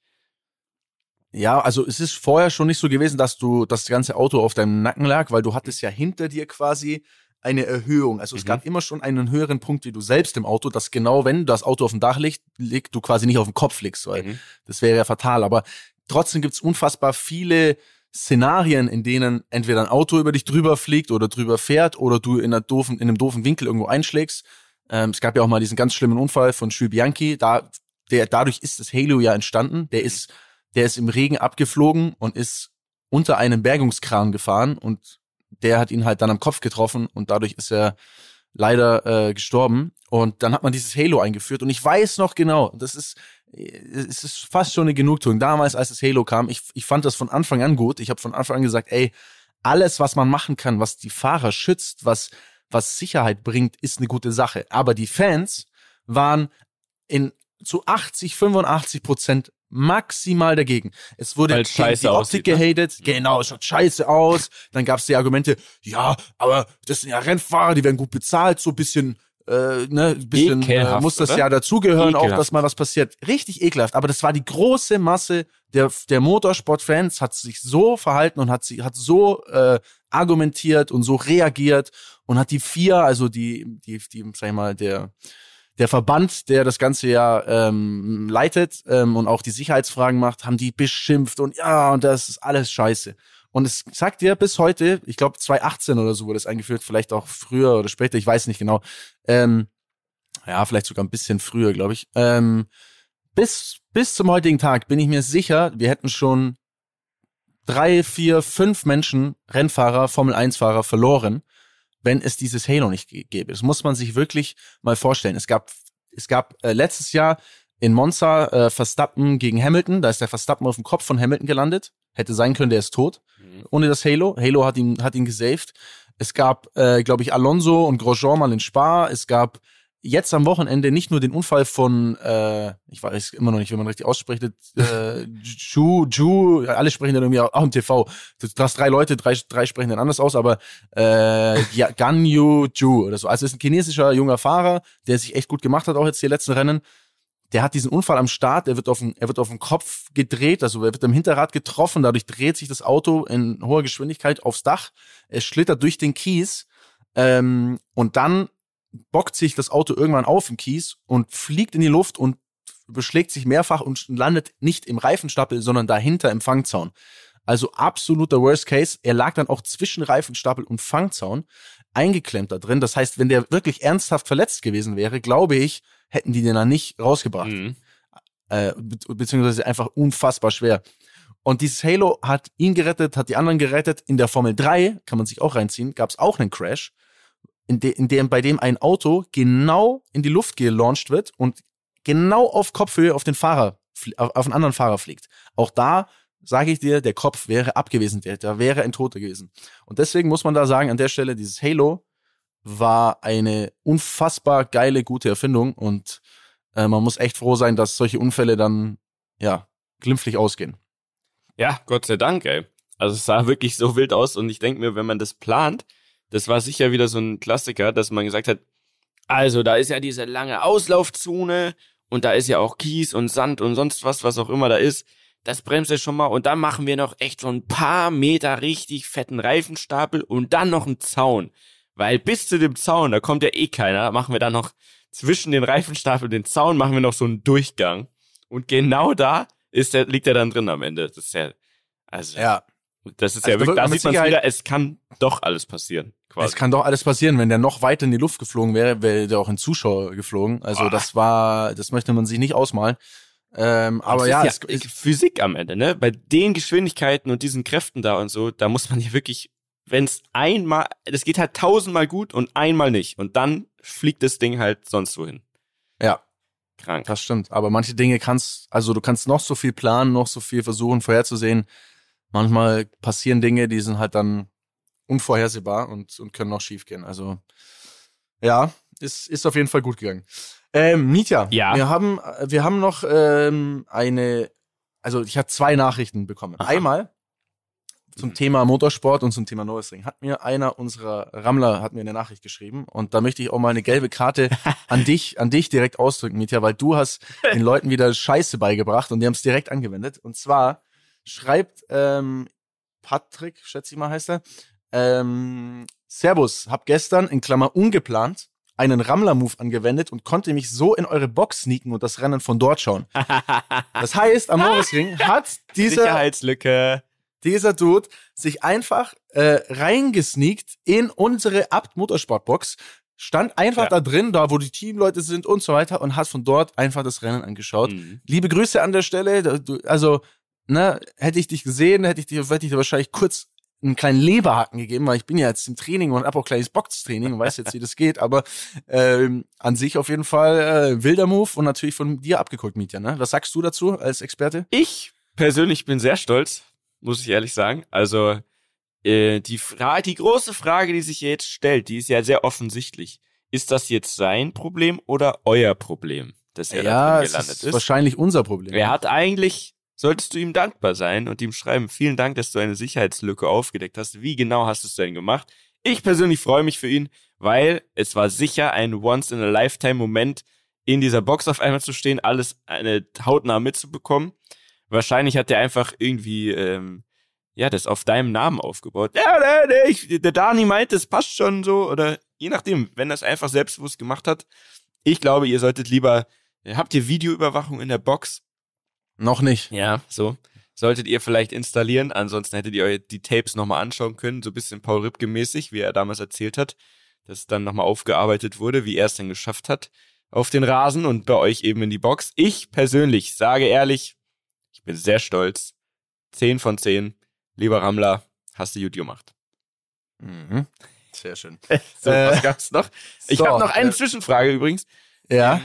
Ja, also es ist vorher schon nicht so gewesen, dass du das ganze Auto auf deinem Nacken lag, weil du hattest ja hinter dir quasi eine Erhöhung. Also es mhm. gab immer schon einen höheren Punkt wie du selbst im Auto, dass genau wenn das Auto auf dem Dach liegt, liegt du quasi nicht auf dem Kopf liegst, weil mhm. das wäre ja fatal. Aber trotzdem gibt's unfassbar viele Szenarien, in denen entweder ein Auto über dich drüber fliegt oder drüber fährt oder du in, doofen, in einem doofen Winkel irgendwo einschlägst ähm, es gab ja auch mal diesen ganz schlimmen Unfall von Jules Bianchi. Da, der, dadurch ist das Halo ja entstanden. Der ist, der ist im Regen abgeflogen und ist unter einem Bergungskran gefahren und der hat ihn halt dann am Kopf getroffen und dadurch ist er leider äh, gestorben. Und dann hat man dieses Halo eingeführt und ich weiß noch genau, das ist, es ist fast schon eine Genugtuung. Damals, als das Halo kam, ich, ich fand das von Anfang an gut. Ich habe von Anfang an gesagt, ey, alles, was man machen kann, was die Fahrer schützt, was was Sicherheit bringt, ist eine gute Sache. Aber die Fans waren in zu 80, 85 Prozent maximal dagegen. Es wurde Weil die Optik aussieht, ne? gehatet. Ne? Genau, es schaut scheiße aus. Dann gab es die Argumente, ja, aber das sind ja Rennfahrer, die werden gut bezahlt, so bisschen äh, ne, bisschen äh, muss das oder? ja dazugehören, auch dass mal was passiert. Richtig ekelhaft. Aber das war die große Masse der, der Motorsportfans, hat sich so verhalten und hat sie hat so äh, argumentiert und so reagiert und hat die vier, also die, die, die, sag ich mal, der, der Verband, der das ganze ja ähm, leitet ähm, und auch die Sicherheitsfragen macht, haben die beschimpft und ja, und das ist alles scheiße. Und es sagt dir bis heute, ich glaube 2018 oder so wurde es eingeführt, vielleicht auch früher oder später, ich weiß nicht genau. Ähm, ja, vielleicht sogar ein bisschen früher, glaube ich. Ähm, bis, bis zum heutigen Tag bin ich mir sicher, wir hätten schon drei, vier, fünf Menschen, Rennfahrer, Formel-1-Fahrer verloren, wenn es dieses Halo nicht gäbe. Das muss man sich wirklich mal vorstellen. Es gab, es gab äh, letztes Jahr in Monza äh, Verstappen gegen Hamilton. Da ist der Verstappen auf dem Kopf von Hamilton gelandet. Hätte sein können, der ist tot. Mhm. Ohne das Halo. Halo hat ihn, hat ihn gesaved. Es gab, äh, glaube ich, Alonso und Grosjean mal in Spa. Es gab jetzt am Wochenende nicht nur den Unfall von, äh, ich weiß immer noch nicht, wie man richtig ausspricht, äh, Ju, Ju, alle sprechen dann irgendwie auch im TV. Du hast drei Leute, drei, drei sprechen dann anders aus, aber äh, ja, Ganyu Ju oder so. Also es ist ein chinesischer junger Fahrer, der sich echt gut gemacht hat, auch jetzt die letzten Rennen. Der hat diesen Unfall am Start, er wird auf den, er wird auf den Kopf gedreht, also er wird im Hinterrad getroffen, dadurch dreht sich das Auto in hoher Geschwindigkeit aufs Dach, es schlittert durch den Kies ähm, und dann bockt sich das Auto irgendwann auf im Kies und fliegt in die Luft und beschlägt sich mehrfach und landet nicht im Reifenstapel, sondern dahinter im Fangzaun. Also absoluter Worst Case. Er lag dann auch zwischen Reifenstapel und Fangzaun eingeklemmt da drin. Das heißt, wenn der wirklich ernsthaft verletzt gewesen wäre, glaube ich, hätten die den dann nicht rausgebracht. Mhm. Äh, be beziehungsweise einfach unfassbar schwer. Und dieses Halo hat ihn gerettet, hat die anderen gerettet. In der Formel 3, kann man sich auch reinziehen, gab es auch einen Crash, in, de in dem, bei dem ein Auto genau in die Luft gelauncht wird und genau auf Kopfhöhe auf den Fahrer, auf, auf einen anderen Fahrer fliegt. Auch da sage ich dir, der Kopf wäre abgewesen, da wäre ein Toter gewesen. Und deswegen muss man da sagen, an der Stelle, dieses Halo war eine unfassbar geile, gute Erfindung und äh, man muss echt froh sein, dass solche Unfälle dann, ja, glimpflich ausgehen. Ja, Gott sei Dank, ey. Also es sah wirklich so wild aus und ich denke mir, wenn man das plant, das war sicher wieder so ein Klassiker, dass man gesagt hat, also da ist ja diese lange Auslaufzone und da ist ja auch Kies und Sand und sonst was, was auch immer da ist. Das bremst ja schon mal und dann machen wir noch echt so ein paar Meter richtig fetten Reifenstapel und dann noch einen Zaun. Weil bis zu dem Zaun, da kommt ja eh keiner, machen wir dann noch zwischen den Reifenstapel und den Zaun machen wir noch so einen Durchgang. Und genau da ist der, liegt er dann drin am Ende. Das ist ja, also, Ja, das ist Also ja wirklich, da sieht man wieder, es kann doch alles passieren, quasi. es kann doch alles passieren, wenn der noch weiter in die Luft geflogen wäre, wäre der auch in Zuschauer geflogen. Also Ah. das war, das möchte man sich nicht ausmalen. Ähm, aber ja, es, es, Physik am Ende, ne? Bei den Geschwindigkeiten und diesen Kräften da und so, da muss man ja wirklich, wenn es einmal, das geht halt tausendmal gut und einmal nicht. Und dann fliegt das Ding halt sonst wohin. ja, Krank. das stimmt. Aber manche Dinge kannst, also du kannst noch so viel planen, noch so viel versuchen vorherzusehen. Manchmal passieren Dinge, die sind halt dann unvorhersehbar und, und können noch schief gehen. Also ja, ist, ist auf jeden Fall gut gegangen. Ähm, Mietja, Ja. wir haben, wir haben noch ähm, eine, also ich habe zwei Nachrichten bekommen. Aha. Einmal zum. Thema Motorsport und zum Thema Nürburgring. Hat mir einer unserer Rammler hat mir eine Nachricht geschrieben und da möchte ich auch mal eine gelbe Karte an dich, an dich direkt ausdrücken, Mietja, weil du hast den Leuten wieder Scheiße beigebracht und die haben es direkt angewendet. Und zwar schreibt ähm, Patrick, schätze ich mal heißt er, ähm, Servus, hab gestern in Klammer ungeplant einen Rammler-Move angewendet und konnte mich so in eure Box sneaken und das Rennen von dort schauen. Das heißt, am Nürburgring hat dieser Sicherheitslücke. Dieser Dude sich einfach äh, reingesneakt in unsere Abt Motorsportbox, stand einfach Ja. da drin, da wo die Teamleute sind und so weiter und hat von dort einfach das Rennen angeschaut. Mhm. Liebe Grüße an der Stelle, du, also ne, hätte ich dich gesehen, hätte ich dir hätte ich dir wahrscheinlich kurz einen kleinen Leberhaken gegeben, weil ich bin ja jetzt im Training und hab auch kleines Boxtraining und weiß jetzt, wie das geht, aber ähm, an sich auf jeden Fall äh, wilder Move und natürlich von dir abgeguckt, Mietja, ne? Was sagst du dazu als Experte? Ich persönlich bin sehr stolz, muss ich ehrlich sagen. Also äh, die Frage, die große Frage, die sich jetzt stellt, die ist ja sehr offensichtlich. Ist das jetzt sein Problem oder euer Problem, dass er da ja, drin es gelandet ist, ist? wahrscheinlich unser Problem. Er hat eigentlich, solltest du ihm dankbar sein und ihm schreiben, vielen Dank, dass du eine Sicherheitslücke aufgedeckt hast. Wie genau hast du es denn gemacht? Ich persönlich freue mich für ihn, weil es war sicher ein Once-in-a-Lifetime-Moment, in dieser Box auf einmal zu stehen, alles eine hautnah mitzubekommen. Wahrscheinlich hat er einfach irgendwie, ähm, ja, das auf deinem Namen aufgebaut. Ja, der, der, ich, der Dani meint, das passt schon so. Oder je nachdem, wenn das einfach selbstbewusst gemacht hat. Ich glaube, ihr solltet lieber, habt ihr Videoüberwachung in der Box? Noch nicht. Ja, so. Solltet ihr vielleicht installieren. Ansonsten hättet ihr euch die Tapes nochmal anschauen können. So ein bisschen Paul Ripke mäßig, wie er damals erzählt hat. Dass dann nochmal aufgearbeitet wurde, wie er es denn geschafft hat auf den Rasen und bei euch eben in die Box. Ich persönlich sage ehrlich, ich bin sehr stolz. 10 von 10. Lieber Rammler, hast du gut gemacht. Mhm. Sehr schön. So, Äh, was gab's noch? Ich so, habe noch eine äh, Zwischenfrage übrigens. Ja.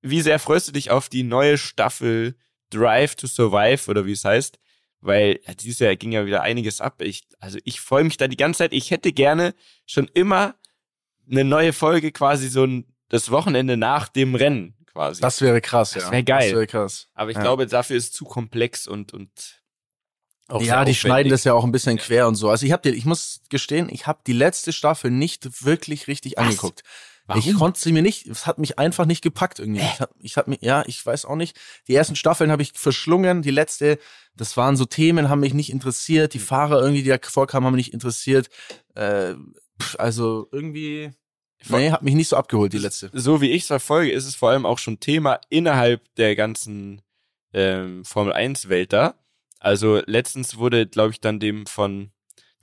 Wie sehr freust du dich auf die neue Staffel Drive to Survive oder wie es heißt? Weil ja, dieses Jahr ging ja wieder einiges ab. Ich, also ich freue mich da die ganze Zeit. Ich hätte gerne schon immer eine neue Folge quasi so ein, das Wochenende nach dem Rennen quasi. Das wäre krass, Das ja. wär geil. Das wäre krass. Aber ich ja. glaube, dafür ist zu komplex und, und auch Ja, die schneiden das ja auch ein bisschen quer und so. Also ich habe ich muss gestehen, ich habe die letzte Staffel nicht wirklich richtig Was? angeguckt. Warum? Ich konnte sie mir nicht, es hat mich einfach nicht gepackt irgendwie. Ich hab, ich hab mich, ja, ich weiß auch nicht. Die ersten Staffeln habe ich verschlungen, die letzte, das waren so Themen, haben mich nicht interessiert. Hm. Die Fahrer irgendwie, die da vorkamen, haben mich nicht interessiert. Äh, pff, also irgendwie, nee, hat mich nicht so abgeholt, die letzte. so wie ich es verfolge, ist es vor allem auch schon Thema innerhalb der ganzen ähm, Formel 1 Welt da. Also letztens wurde, glaube ich, dann dem von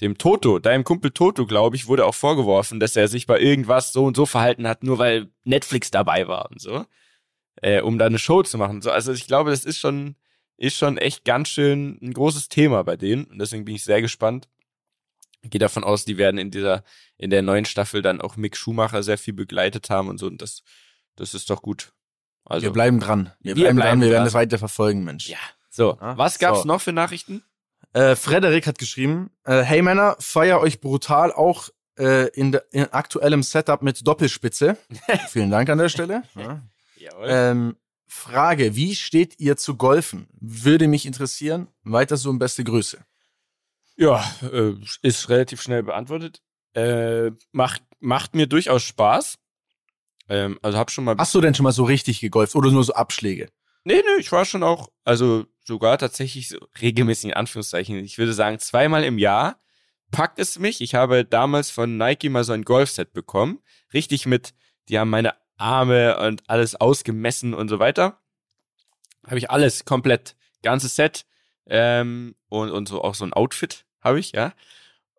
dem Toto, deinem Kumpel Toto, glaube ich, wurde auch vorgeworfen, dass er sich bei irgendwas so und so verhalten hat, nur weil Netflix dabei war und so, äh, um da eine Show zu machen. So, also ich glaube, das ist schon, ist schon echt ganz schön ein großes Thema bei denen und deswegen bin ich sehr gespannt. Gehe davon aus, die werden in dieser, in der neuen Staffel dann auch Mick Schumacher sehr viel begleitet haben und so und das, das ist doch gut. Also, wir bleiben dran. Wir, wir bleiben, dran, wir werden es weiter verfolgen, Mensch. Ja. So, ah, was gab's so. noch für Nachrichten? Äh, Frederik hat geschrieben, äh, hey Männer, feier euch brutal auch äh, in, de, in aktuellem Setup mit Doppelspitze. Vielen Dank an der Stelle. Ja. Jawohl. Ähm, Frage, wie steht ihr zu Golfen? Würde mich interessieren. Weiter so in beste Grüße. Ja, äh, ist relativ schnell beantwortet. Äh, macht, macht mir durchaus Spaß. Ähm, also hab schon mal. Hast du denn schon mal so richtig gegolft oder nur so Abschläge? Nee, nee, ich war schon auch, also sogar tatsächlich so regelmäßig in Anführungszeichen. Ich würde sagen, zweimal im Jahr packt es mich. Ich habe damals von Nike mal so ein Golfset bekommen. Richtig mit, die haben meine Arme und alles ausgemessen und so weiter. Habe ich alles komplett, ganzes Set ähm, und, und so auch so ein Outfit habe ich, ja.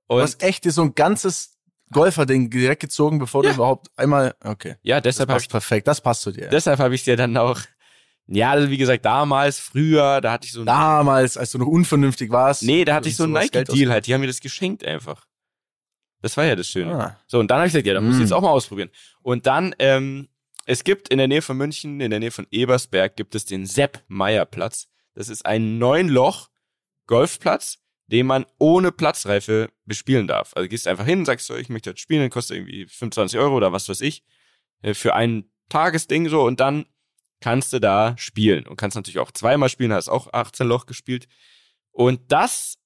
Und Was echt ist so ein ganzes Golferding direkt gezogen, bevor ja. du überhaupt einmal. Okay. Ja, deshalb das passt ich, perfekt. Das passt zu dir. Deshalb habe ich dir dann auch. Ja, also wie gesagt, damals, früher, da hatte ich so ein Damals, als du noch unvernünftig warst. Nee, da hatte ich so einen Nike-Deal halt. Die haben mir das geschenkt einfach. Das war ja das Schöne. Ah. So, und dann habe ich gesagt, ja, da muss ich jetzt mm. auch mal ausprobieren. Und dann, ähm, es gibt in der Nähe von München, in der Nähe von Ebersberg, gibt es den Sepp Meier Platz. Das ist ein neun Loch Golfplatz den man ohne Platzreife bespielen darf. Also gehst einfach hin, sagst du, ich möchte jetzt spielen, kostet irgendwie 25 Euro oder was weiß ich, äh, für ein Tagesding so und dann kannst du da spielen und kannst natürlich auch zweimal spielen, hast auch 18 Loch gespielt und das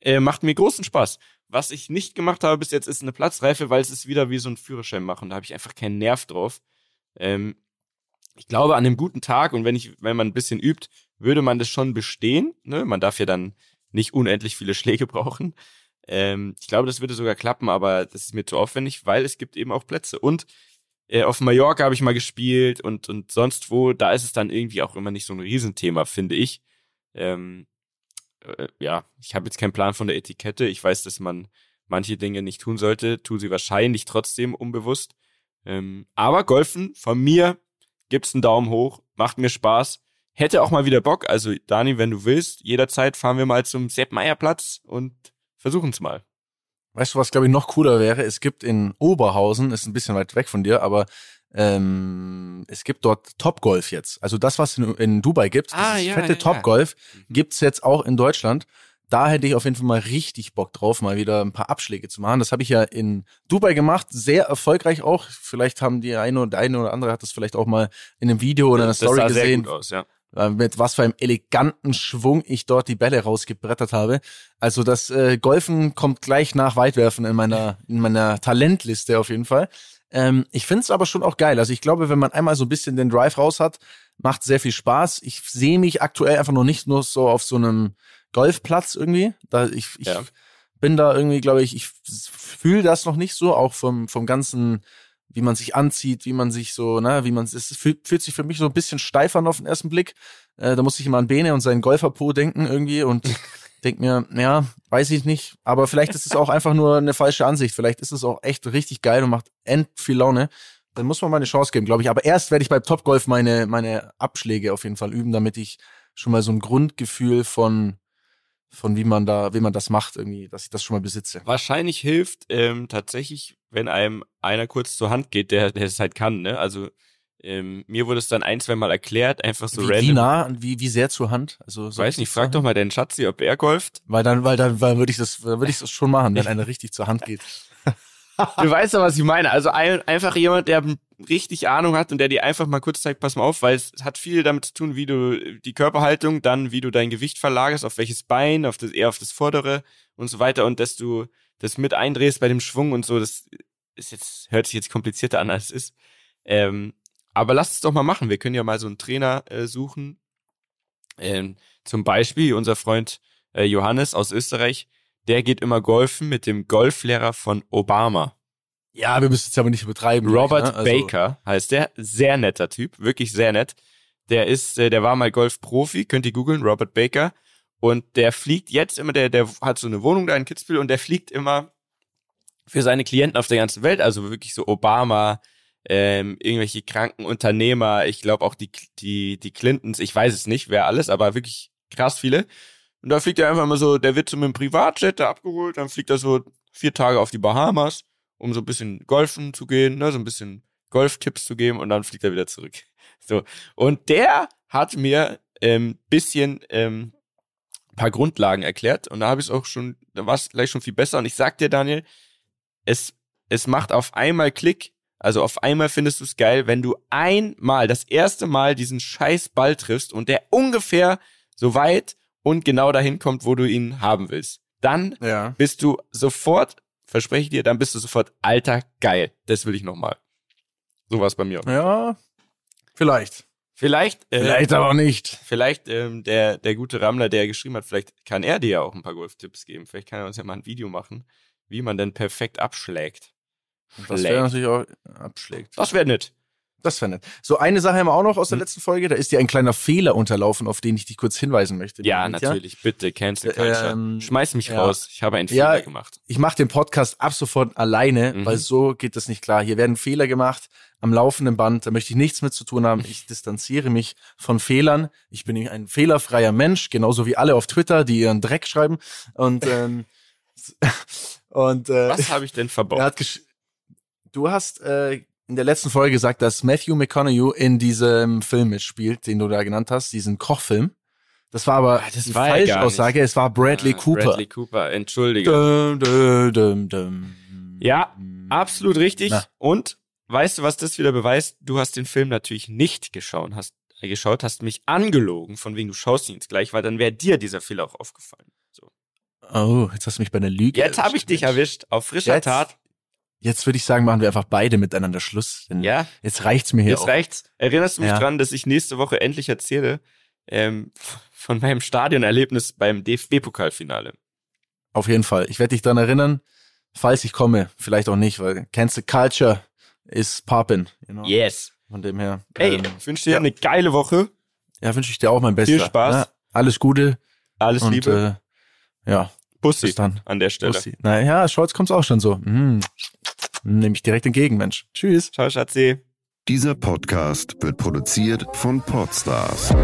äh, macht mir großen Spaß. Was ich nicht gemacht habe bis jetzt ist eine Platzreife, weil es ist wieder wie so ein Führerschein machen, da habe ich einfach keinen Nerv drauf. Ähm, ich glaube, an einem guten Tag und wenn ich, wenn man ein bisschen übt, würde man das schon bestehen. Ne? Man darf ja dann nicht unendlich viele Schläge brauchen. Ähm, ich glaube, das würde sogar klappen, aber das ist mir zu aufwendig, weil es gibt eben auch Plätze. Und äh, auf Mallorca habe ich mal gespielt und, und sonst wo, da ist es dann irgendwie auch immer nicht so ein Riesenthema, finde ich. Ähm, äh, ja, ich habe jetzt keinen Plan von der Etikette. Ich weiß, dass man manche Dinge nicht tun sollte, tu sie wahrscheinlich trotzdem unbewusst. Ähm, aber Golfen, von mir gibt's einen Daumen hoch, macht mir Spaß hätte auch mal wieder Bock. Also, Dani, wenn du willst, jederzeit fahren wir mal zum Sepp Meier Platz und versuchen es mal. Weißt du, was glaube ich noch cooler wäre? Es gibt in Oberhausen, ist ein bisschen weit weg von dir, aber ähm, es gibt dort Topgolf jetzt. Also das, was in, in Dubai gibt, ah, ja, fette ja, Topgolf, ja. Mhm. gibt's jetzt auch in Deutschland. Da hätte ich auf jeden Fall mal richtig Bock drauf, mal wieder ein paar Abschläge zu machen. Das habe ich ja in Dubai gemacht, sehr erfolgreich auch. Vielleicht haben die eine oder der eine oder andere hat das vielleicht auch mal in einem Video oder einer Story gesehen. Sehr gut aus, ja. Äh, mit was für einem eleganten Schwung ich dort die Bälle rausgebrettert habe. Also das äh, Golfen kommt gleich nach Weitwerfen in meiner, in meiner Talentliste auf jeden Fall. Ähm, ich finde es aber schon auch geil. Also ich glaube, wenn man einmal so ein bisschen den Drive raus hat, macht sehr viel Spaß. Ich sehe mich aktuell einfach noch nicht nur so auf so einem Golfplatz irgendwie. Da ich, ich ja. bin da irgendwie, glaube ich, ich fühle das noch nicht so, auch vom, vom ganzen wie man sich anzieht, wie man sich so, ne, wie man es fühlt, fühlt sich für mich so ein bisschen steif an auf den ersten Blick. Äh, da muss ich immer an Bene und seinen Golferpo denken irgendwie und denk mir, ja, weiß ich nicht, aber vielleicht ist es auch einfach nur eine falsche Ansicht. Vielleicht ist es auch echt richtig geil und macht end viel Laune. Dann muss man mal eine Chance geben, glaube ich. Aber erst werde ich beim Topgolf meine meine Abschläge auf jeden Fall üben, damit ich schon mal so ein Grundgefühl von von wie man da, wie man das macht, irgendwie, dass ich das schon mal besitze. Wahrscheinlich hilft ähm, tatsächlich, wenn einem einer kurz zur Hand geht, der, der es halt kann, ne? Also ähm, mir wurde es dann ein, zwei Mal erklärt, einfach so wie, random. Wie nah, wie, wie sehr zur Hand? Also so Weiß nicht, frag doch mal deinen Schatzi, ob er golft. Weil dann, weil dann, weil würde ich das, würde ich das schon machen, wenn einer richtig zur Hand geht. Du weißt ja, was ich meine. Also ein, einfach jemand, der richtig Ahnung hat und der dir einfach mal kurz zeigt, pass mal auf, weil es hat viel damit zu tun, wie du die Körperhaltung, dann wie du dein Gewicht verlagerst, auf welches Bein, auf das, eher auf das vordere und so weiter und dass du das mit eindrehst bei dem Schwung und so, das ist jetzt, hört sich jetzt komplizierter an, als es ist. Ähm, aber lass es doch mal machen. Wir können ja mal so einen Trainer äh, suchen. Ähm, zum Beispiel unser Freund äh, Johannes aus Österreich, der geht immer golfen mit dem Golflehrer von Obama. Ja, wir müssen es aber nicht übertreiben. Robert ne? also Baker heißt der. Sehr netter Typ, wirklich sehr nett. Der ist, äh, der war mal Golfprofi, könnt ihr googeln, Robert Baker. Und der fliegt jetzt immer, der, der hat so eine Wohnung da in Kitzbühel und der fliegt immer für seine Klienten auf der ganzen Welt, also wirklich so Obama, ähm, irgendwelche kranken Unternehmer, ich glaube auch die, die, die Clintons, ich weiß es nicht, wer alles, aber wirklich krass viele. Und da fliegt er einfach mal so, der wird so mit dem Privatjet da abgeholt, dann fliegt er so vier Tage auf die Bahamas, um so ein bisschen golfen zu gehen, ne, so ein bisschen Golftipps zu geben und dann fliegt er wieder zurück. So. Und der hat mir ähm, bisschen ähm, paar Grundlagen erklärt und da habe ich es auch schon, da war es gleich schon viel besser. Und ich sag dir, Daniel, es, es macht auf einmal Klick, also auf einmal findest du es geil, wenn du einmal, das erste Mal diesen scheiß Ball triffst und der ungefähr so weit und genau dahin kommt, wo du ihn haben willst. Dann Ja. bist du sofort, verspreche ich dir, dann bist du sofort, alter, geil. Das will ich nochmal. So war es bei mir. Ja, vielleicht. Vielleicht, äh, Vielleicht aber auch nicht. Vielleicht ähm, der, der gute Rammler, der geschrieben hat, vielleicht kann er dir ja auch ein paar Golftipps geben. Vielleicht kann er uns ja mal ein Video machen, wie man denn perfekt abschlägt. Das Schlägt. wäre natürlich auch abschlägt. Das wäre nett. Das wäre nett. So, eine Sache haben wir auch noch aus der Hm. letzten Folge. Da ist dir ein kleiner Fehler unterlaufen, auf den ich dich kurz hinweisen möchte. Ja, natürlich. Bitte, Cancel Culture. Ähm, Schmeiß mich ja. raus. Ich habe einen Ja. Fehler gemacht. Ich mache den Podcast ab sofort alleine, Mhm. weil so geht das nicht klar. Hier werden Fehler gemacht am laufenden Band. Da möchte ich nichts mit zu tun haben. Ich distanziere mich von Fehlern. Ich bin ein fehlerfreier Mensch, genauso wie alle auf Twitter, die ihren Dreck schreiben. Und ähm, und äh, Was habe ich denn er gesch du hast äh, in der letzten Folge gesagt, dass Matthew McConaughey in diesem Film mitspielt, den du da genannt hast, diesen Kochfilm. Das war aber Ah, das die war gar Falschaussage. Es war Bradley Ah, Cooper. Bradley Cooper, entschuldige. Dum, dum, dum. Ja, Absolut richtig. Na. Und weißt du, was das wieder beweist? Du hast den Film natürlich nicht geschaut, hast geschaut, hast mich angelogen, von wegen du schaust ihn jetzt gleich, weil dann wäre dir dieser Fehler auch aufgefallen. So. Oh, jetzt hast du mich bei einer Lüge. Jetzt habe ich dich erwischt, auf frischer Jetzt? Tat. Jetzt würde ich sagen, machen wir einfach beide miteinander Schluss. Denn Ja, Jetzt reicht's mir hier jetzt auch. reicht's. Erinnerst du mich Ja. dran, dass ich nächste Woche endlich erzähle ähm, von meinem Stadionerlebnis beim DFB-Pokalfinale? Auf jeden Fall. Ich werde dich daran erinnern, falls ich komme. Vielleicht auch nicht, weil Cancel Culture is poppin'. You know? Yes. Von dem her. Ey, ähm, ich wünsche dir ja. eine geile Woche. ja, wünsche ich dir auch mein Bestes. Viel Spaß. alles Gute. Alles und Liebe. Äh, ja, Bussi bis dann. an der Stelle. Bussi. Naja, Scholz kommt's auch schon so. Hm. Nehme ich direkt entgegen, Mensch. Tschüss. Ciao, Schatzi. Dieser Podcast wird produziert von Podstars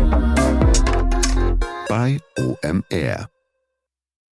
bei OMR.